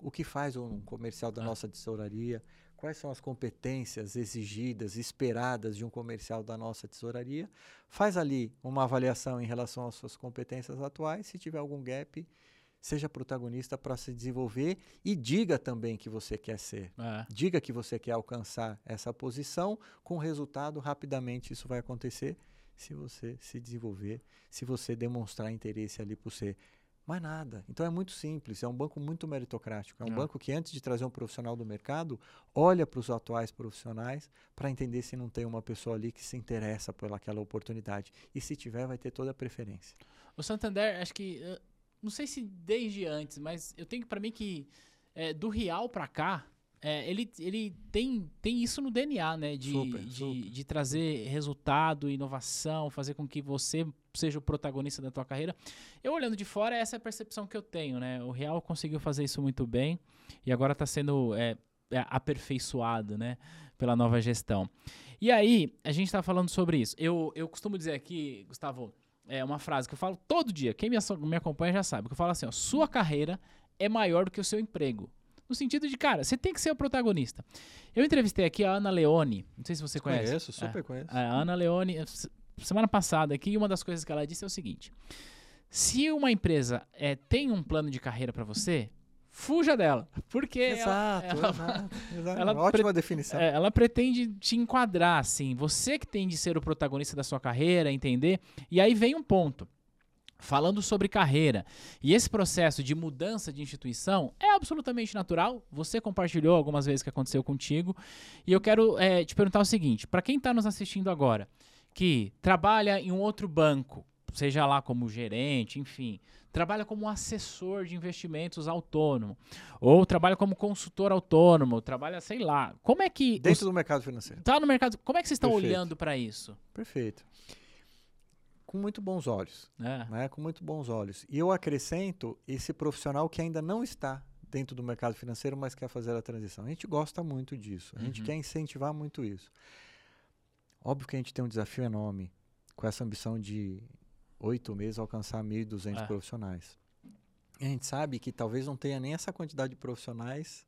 o que faz um comercial da Ah. nossa tesouraria, quais são as competências exigidas, esperadas de um comercial da nossa tesouraria. Faz ali uma avaliação em relação às suas competências atuais. Se tiver algum gap, seja protagonista para se desenvolver e diga também que você quer ser. É. Diga que você quer alcançar essa posição com resultado rapidamente. Isso vai acontecer se você se desenvolver, se você demonstrar interesse ali por ser. Mais nada. Então é muito simples. É um banco muito meritocrático. É um É. banco que, antes de trazer um profissional do mercado, olha para os atuais profissionais para entender se não tem uma pessoa ali que se interessa pelaquela oportunidade. E se tiver, vai ter toda a preferência. O Santander, acho que. eh, Não sei se desde antes, mas eu tenho para mim que eh, do Real pra cá, eh, ele, ele tem, tem isso no DNA, né? De, Super, de, super. de trazer resultado, inovação, fazer com que você seja o protagonista da tua carreira. Eu olhando de fora, essa é a percepção que eu tenho, né? O Real conseguiu fazer isso muito bem e agora está sendo eh, é, aperfeiçoado, né? Pela nova gestão. E aí, a gente tá falando sobre isso. Eu, eu costumo dizer aqui, Gustavo, é uma frase que eu falo todo dia. Quem me, me acompanha já sabe. Que eu falo assim, ó, sua carreira é maior do que o seu emprego. No sentido de, cara, você tem que ser o protagonista. Eu entrevistei aqui a Ana Leone, não sei se você conhece. Conheço, É. super conheço. A Ana Leone, semana passada aqui, uma das coisas que ela disse é o seguinte: se uma empresa é, tem um plano de carreira pra você, fuja dela. Porque ela- Exato, ela, exato, exato. ela Ótima definição. é, ela pretende te enquadrar, assim. Você que tem de ser o protagonista da sua carreira, entender. E aí vem um ponto. Falando sobre carreira. E esse processo de mudança de instituição é absolutamente natural. Você compartilhou algumas vezes que aconteceu contigo. E eu quero é, te perguntar o seguinte: para quem está nos assistindo agora, que trabalha em um outro banco, seja lá como gerente, enfim, trabalha como assessor de investimentos autônomo, ou trabalha como consultor autônomo, trabalha, sei lá. Como é que. Dentro os- do mercado financeiro. Tá no mercado. Como é que vocês estão Perfeito. olhando para isso? Perfeito. Com muito bons olhos. Né? né, com muito bons olhos. E eu acrescento esse profissional que ainda não está dentro do mercado financeiro, mas quer fazer a transição. A gente gosta muito disso, a gente Uhum. quer incentivar muito isso. Óbvio que a gente tem um desafio enorme com essa ambição de oito meses alcançar 1.200 É. profissionais. E a gente sabe que talvez não tenha nem essa quantidade de profissionais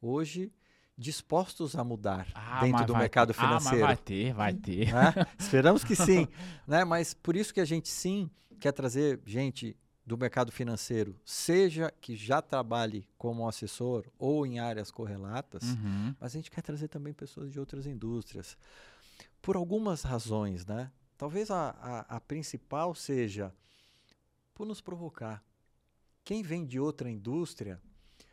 hoje dispostos a mudar Ah, dentro do vai mercado. Ah, financeiro vai ter, vai ter. né? Esperamos que sim, né? Mas por isso que a gente sim quer trazer gente do mercado financeiro, seja que já trabalhe como assessor ou em áreas correlatas, Uhum. mas a gente quer trazer também pessoas de outras indústrias. Por algumas razões, né? Talvez a, a, a principal seja por nos provocar. Quem vem de outra indústria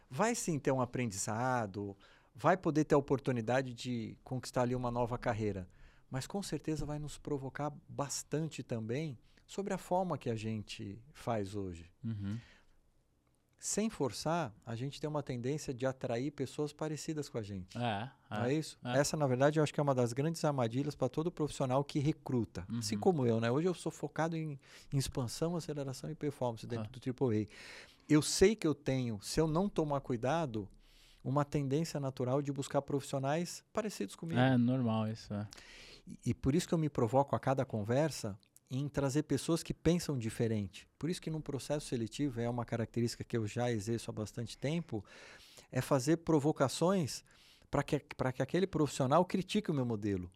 vai sim ter um aprendizado, vai poder ter a oportunidade de conquistar ali uma nova carreira, mas com certeza vai nos provocar bastante também sobre a forma que a gente faz hoje. Uhum. Sem forçar, a gente tem uma tendência de atrair pessoas parecidas com a gente. É, Não é. é isso? é. Essa, na verdade, eu acho que é uma das grandes armadilhas para todo profissional que recruta. Assim Uhum. como eu, né? Hoje eu sou focado em, em expansão, aceleração e performance dentro Ah. do AAA. Eu sei que eu tenho, se eu não tomar cuidado, uma tendência natural de buscar profissionais parecidos comigo. É normal isso. É. E, e por isso que eu me provoco a cada conversa em trazer pessoas que pensam diferente. Por isso que num processo seletivo, é uma característica que eu já exerço há bastante tempo, é fazer provocações para que, pra que aquele profissional critique o meu modelo.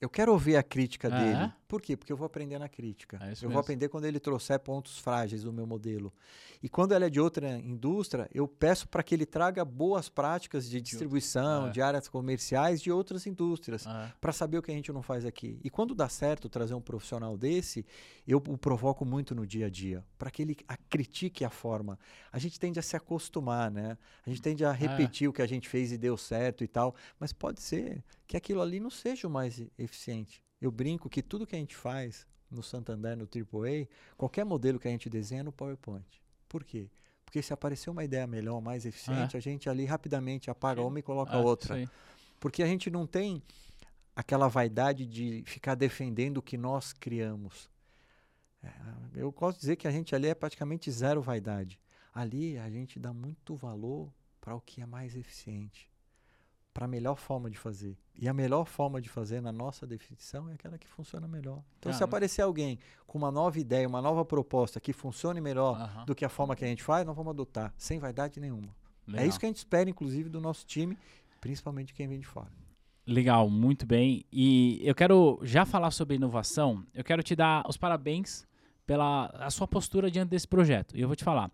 Eu quero ouvir a crítica É? dele. Por quê? Porque eu vou aprender na crítica. É eu mesmo. vou aprender quando ele trouxer pontos frágeis do meu modelo. E quando ela é de outra indústria, eu peço para que ele traga boas práticas de distribuição, é. de áreas comerciais de outras indústrias, É. para saber o que a gente não faz aqui. E quando dá certo trazer um profissional desse, eu o provoco muito no dia a dia, para que ele a, critique a forma. A gente tende a se acostumar, né? A gente tende a repetir o que a gente fez e deu certo e tal, mas pode ser que aquilo ali não seja o mais eficiente. Eu brinco que tudo que a gente faz no Santander, no AAA, qualquer modelo que a gente desenha é no PowerPoint. Por quê? Porque se aparecer uma ideia melhor, mais eficiente, a gente ali rapidamente apaga uma e coloca isso outra. aí. Porque a gente não tem aquela vaidade de ficar defendendo o que nós criamos. É, eu gosto de dizer que a gente ali é praticamente zero vaidade. Ali a gente dá muito valor para o que é mais eficiente, para a melhor forma de fazer. E a melhor forma de fazer, na nossa definição, é aquela que funciona melhor. Então, se Caramba. aparecer alguém com uma nova ideia, uma nova proposta que funcione melhor Aham. do que a forma que a gente faz, nós vamos adotar, sem vaidade nenhuma. É Legal. isso que a gente espera, inclusive, do nosso time, principalmente quem vem de fora. Legal, muito bem. E eu quero já falar sobre inovação. Eu quero te dar os parabéns pela a sua postura diante desse projeto. E eu vou te falar.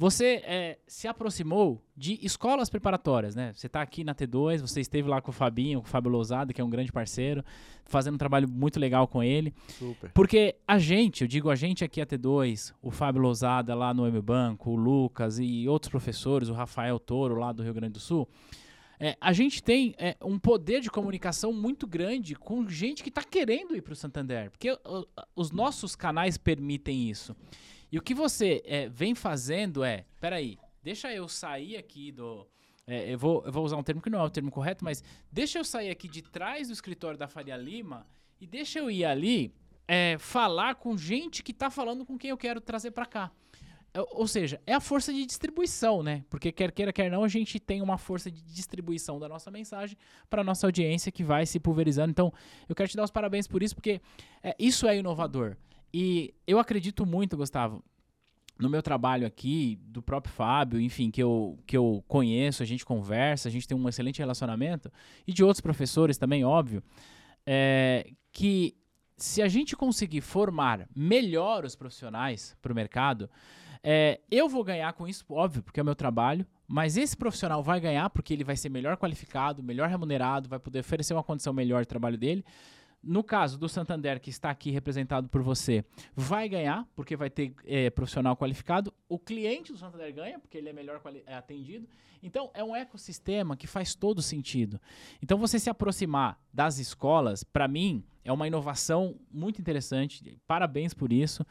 Você eh, se aproximou de escolas preparatórias, né? Você está aqui na T2, você esteve lá com o Fabinho, com o Fábio Lousada, que é um grande parceiro, fazendo um trabalho muito legal com ele. Super. Porque a gente, eu digo a gente aqui a T2, o Fábio Lousada lá no M Banco, o Lucas e outros professores, o Rafael Toro lá do Rio Grande do Sul, é, a gente tem é, um poder de comunicação muito grande com gente que está querendo ir para o Santander, porque o- os nossos canais permitem isso. E o que você é, vem fazendo é, peraí, deixa eu sair aqui do... é, eu, vou, eu vou usar um termo que não é o termo correto, mas deixa eu sair aqui de trás do escritório da Faria Lima e deixa eu ir ali é, falar com gente que tá falando com quem eu quero trazer para cá. É, Ou seja, é a força de distribuição, né? Porque quer queira, quer não, a gente tem uma força de distribuição da nossa mensagem para nossa audiência que vai se pulverizando. Então, eu quero te dar os parabéns por isso, porque é, isso é inovador. E eu acredito muito, Gustavo, no meu trabalho aqui, do próprio Fábio, enfim, que eu, que eu conheço, a gente conversa, a gente tem um excelente relacionamento, e de outros professores também, óbvio, é, que se a gente conseguir formar melhor os profissionais para o mercado, é, eu vou ganhar com isso, óbvio, porque é o meu trabalho, mas esse profissional vai ganhar porque ele vai ser melhor qualificado, melhor remunerado, vai poder oferecer uma condição melhor de trabalho dele. No caso do Santander, que está aqui representado por você, vai ganhar, porque vai ter é, profissional qualificado. O cliente do Santander ganha, porque ele é melhor é atendido. Então, é um ecossistema que faz todo sentido. Então, você se aproximar das escolas, para mim, é uma inovação muito interessante. Parabéns por isso.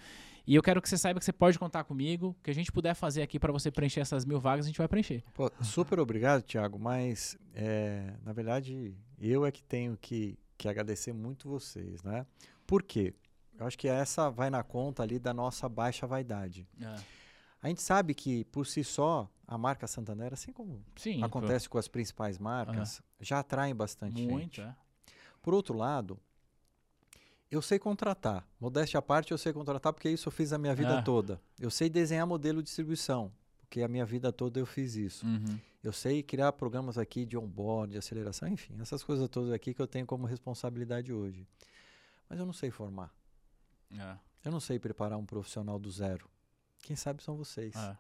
E eu quero que você saiba que você pode contar comigo. Que a gente puder fazer aqui para você preencher essas mil vagas, a gente vai preencher. Pô, super obrigado, Thiago, mas é, na verdade eu é que tenho que, que agradecer muito vocês, né? Por quê? Eu acho que essa vai na conta ali da nossa baixa vaidade. A gente sabe que, por si só, a marca Santander, assim como Sim. acontece com as principais marcas, já atraem bastante muito. gente. É. Por outro lado, eu sei contratar. Modéstia à parte, eu sei contratar porque isso eu fiz a minha vida Ah. toda. Eu sei desenhar modelo de distribuição, porque a minha vida toda eu fiz isso. Uhum. Eu sei criar programas aqui de onboard, de aceleração, enfim, essas coisas todas aqui que eu tenho como responsabilidade hoje. Mas eu não sei formar. É. Eu não sei preparar um profissional do zero. Quem sabe são vocês. É.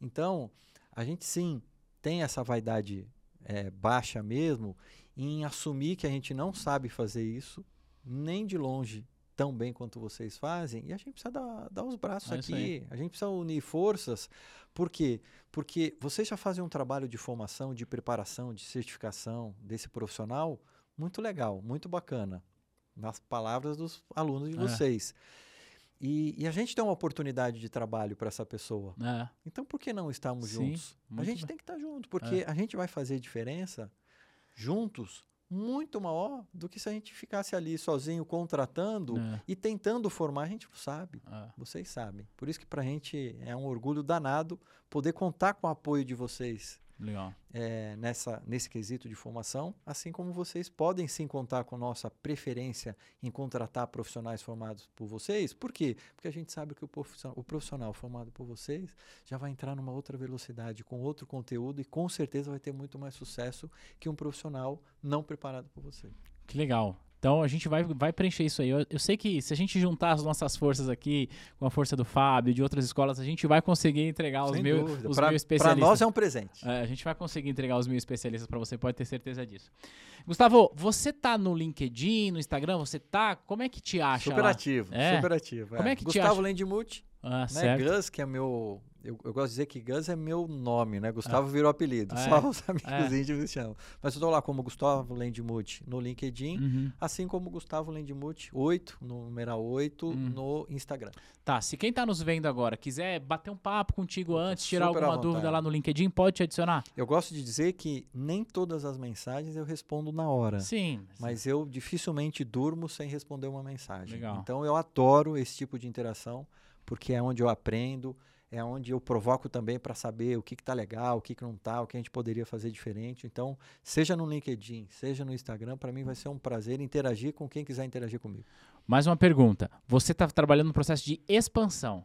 Então, a gente sim tem essa vaidade eh, baixa mesmo em assumir que a gente não sabe fazer isso, nem de longe tão bem quanto vocês fazem, e a gente precisa dar, dar os braços É aqui, a gente precisa unir forças. Por quê? Porque vocês já fazem um trabalho de formação, de preparação, de certificação desse profissional muito legal, muito bacana, nas palavras dos alunos de É. vocês. E, e a gente tem uma oportunidade de trabalho para essa pessoa. É. Então, por que não estarmos Sim, juntos? A gente bem. É. tem que estar junto, porque a gente vai fazer diferença juntos muito maior do que se a gente ficasse ali sozinho contratando É. e tentando formar. A gente não sabe, É. vocês sabem. Por isso que para a gente é um orgulho danado poder contar com o apoio de vocês Legal. é, nessa, nesse quesito de formação, assim como vocês podem sim contar com nossa preferência em contratar profissionais formados por vocês. Por quê? Porque a gente sabe que o profissional, o profissional formado por vocês já vai entrar numa outra velocidade, com outro conteúdo e com certeza vai ter muito mais sucesso que um profissional não preparado por você. Que legal. Então a gente vai, vai preencher isso aí. Eu, eu, sei que se a gente juntar as nossas forças aqui, com a força do Fábio, de outras escolas, a gente vai conseguir entregar os, mil, os pra, mil especialistas. Para nós é um presente. É, a gente vai conseguir entregar os mil especialistas para você, pode ter certeza disso. Gustavo, você tá no LinkedIn, no Instagram? Você tá. Como é que te acha? Super lá? É? super ativo. Como é que te Gustavo acha? Lendmuth, Ah, né? certo. Gus, que é meu. Eu, eu gosto de dizer que Gus é meu nome, né? Gustavo virou apelido. É. Só os amigos É. íntimos chamam. Mas eu tô lá como Gustavo Lendmuth no LinkedIn, Uhum. assim como Gustavo Lendmuth 8, no numeral 8, Hum. no Instagram. Tá, se quem tá nos vendo agora quiser bater um papo contigo antes, tirar Super alguma dúvida lá no LinkedIn, pode te adicionar? Eu gosto de dizer que nem todas as mensagens eu respondo na hora. Sim. Mas eu dificilmente durmo sem responder uma mensagem. Legal. Então eu adoro esse tipo de interação, porque é onde eu aprendo, é onde eu provoco também para saber o que está legal, o que, que não está, o que a gente poderia fazer diferente. Então, seja no LinkedIn, seja no Instagram, para mim vai ser um prazer interagir com quem quiser interagir comigo. Mais uma pergunta. Você está trabalhando no processo de expansão.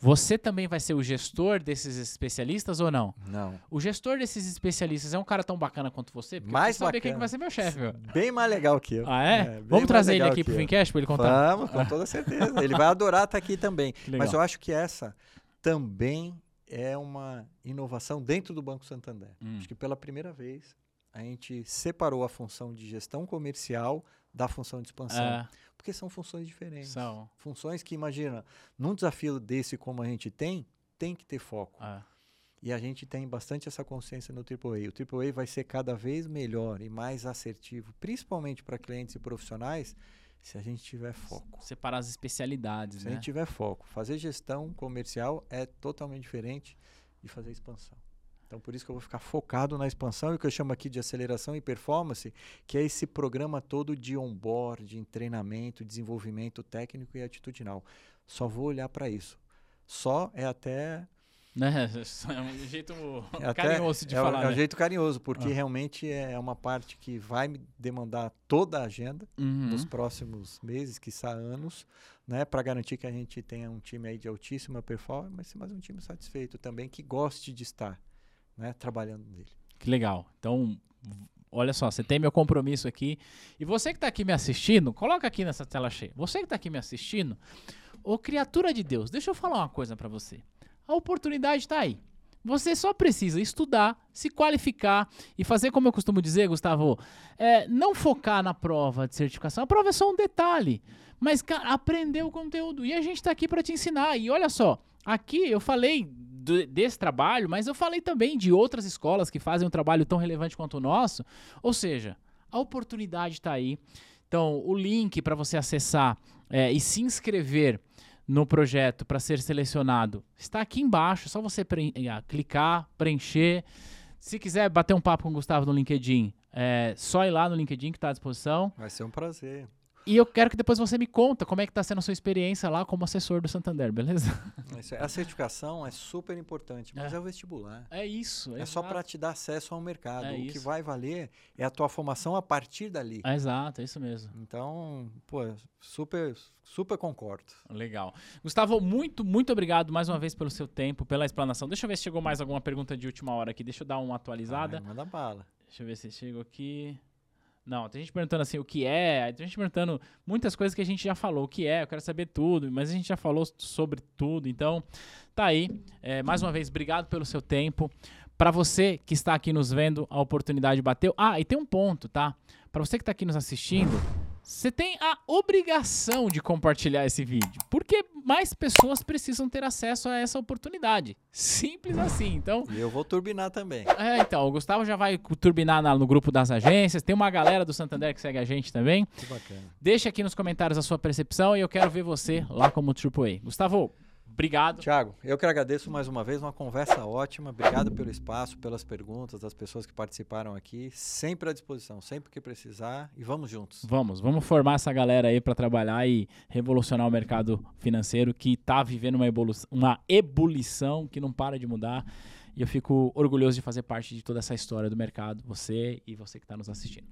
Você também vai ser o gestor desses especialistas ou não? Não. O gestor desses especialistas é um cara tão bacana quanto você? Porque Mais eu saber quem bacana. que vai ser meu chefe. meu. Bem mais legal que eu. Ah, é? bem Vamos trazer ele aqui pro. Fincast para ele contar. Vamos, com toda certeza. Ele vai adorar estar aqui também. Legal. Mas eu acho que essa também é uma inovação dentro do Banco Santander. Hum. Acho que pela primeira vez a gente separou a função de gestão comercial da função de expansão. É, Porque são funções diferentes. são. Funções que, imagina, num desafio desse como a gente tem, tem que ter foco. É. E a gente tem bastante essa consciência no AAA. O AAA vai ser cada vez melhor e mais assertivo, principalmente para clientes e profissionais, se a gente tiver foco. Separar as especialidades, Se a né? gente tiver foco. Fazer gestão comercial é totalmente diferente de fazer expansão. Então, por isso que eu vou ficar focado na expansão e o que eu chamo aqui de aceleração e performance, que é esse programa todo de onboard, de treinamento, desenvolvimento técnico e atitudinal. Só vou olhar para isso. Só é até Né? É um jeito é até- carinhoso de é, falar, é um né? jeito carinhoso, porque Ah. realmente é uma parte que vai me demandar toda a agenda Uhum. nos próximos meses, quiçá anos, né, para garantir que a gente tenha um time aí de altíssima performance, mas um time satisfeito também que goste de estar, né, trabalhando nele. Que legal. Então, olha só, você tem meu compromisso aqui. E você que está aqui me assistindo, coloca aqui nessa tela cheia. Você que está aqui me assistindo, ô criatura de Deus, deixa eu falar uma coisa para você. A oportunidade está aí. Você só precisa estudar, se qualificar e fazer como eu costumo dizer, Gustavo, é, não focar na prova de certificação. A prova é só um detalhe, mas cara, aprender o conteúdo. E a gente está aqui para te ensinar. E olha só, aqui eu falei do- desse trabalho, mas eu falei também de outras escolas que fazem um trabalho tão relevante quanto o nosso. Ou seja, a oportunidade está aí. Então, o link para você acessar é, e se inscrever no projeto para ser selecionado está aqui embaixo. É só você preen- ah, clicar, preencher. Se quiser bater um papo com o Gustavo no LinkedIn, é só ir lá no LinkedIn que está à disposição. Vai ser um prazer. E eu quero que depois você me conta como é que está sendo a sua experiência lá como assessor do Santander, beleza? Isso é- A certificação é super importante, mas É. é, o vestibular. É isso. É só exato. para te dar acesso ao mercado. É o que isso. vai valer é a tua formação a partir dali. É exato, é isso mesmo. Então, pô, super, super concordo. Legal. Gustavo, muito, muito obrigado mais uma vez pelo seu tempo, pela explanação. Deixa eu ver se chegou mais alguma pergunta de última hora aqui. Deixa eu dar uma atualizada. Ai, manda bala. Deixa eu ver se chegou aqui. Não, tem gente perguntando assim o que é, tem gente perguntando muitas coisas que a gente já falou. O que é, eu quero saber tudo, mas a gente já falou sobre tudo. Então, tá aí. É, mais uma vez, obrigado pelo seu tempo. Para você que está aqui nos vendo, a oportunidade bateu. Ah, e tem um ponto, tá? Para você que está aqui nos assistindo, você tem a obrigação de compartilhar esse vídeo, porque mais pessoas precisam ter acesso a essa oportunidade. Simples assim. Então, E eu vou turbinar também. é, então, o Gustavo já vai turbinar na- no grupo das agências. Tem uma galera do Santander que segue a gente também. Que bacana. Deixa aqui nos comentários a sua percepção e eu quero ver você lá como AAA. Gustavo, obrigado. Tiago, eu que agradeço mais uma vez, uma conversa ótima. Obrigado pelo espaço, pelas perguntas das pessoas que participaram aqui. Sempre à disposição, sempre que precisar. E vamos juntos. Vamos, vamos formar essa galera aí para trabalhar e revolucionar o mercado financeiro que está vivendo uma, evolu uma ebulição que não para de mudar. E eu fico orgulhoso de fazer parte de toda essa história do mercado, você e você que está nos assistindo.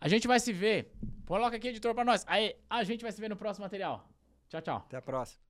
A gente vai se ver. Coloca aqui, editor, para nós. Aí, a gente vai se ver no próximo material. Tchau, tchau. Até a próxima.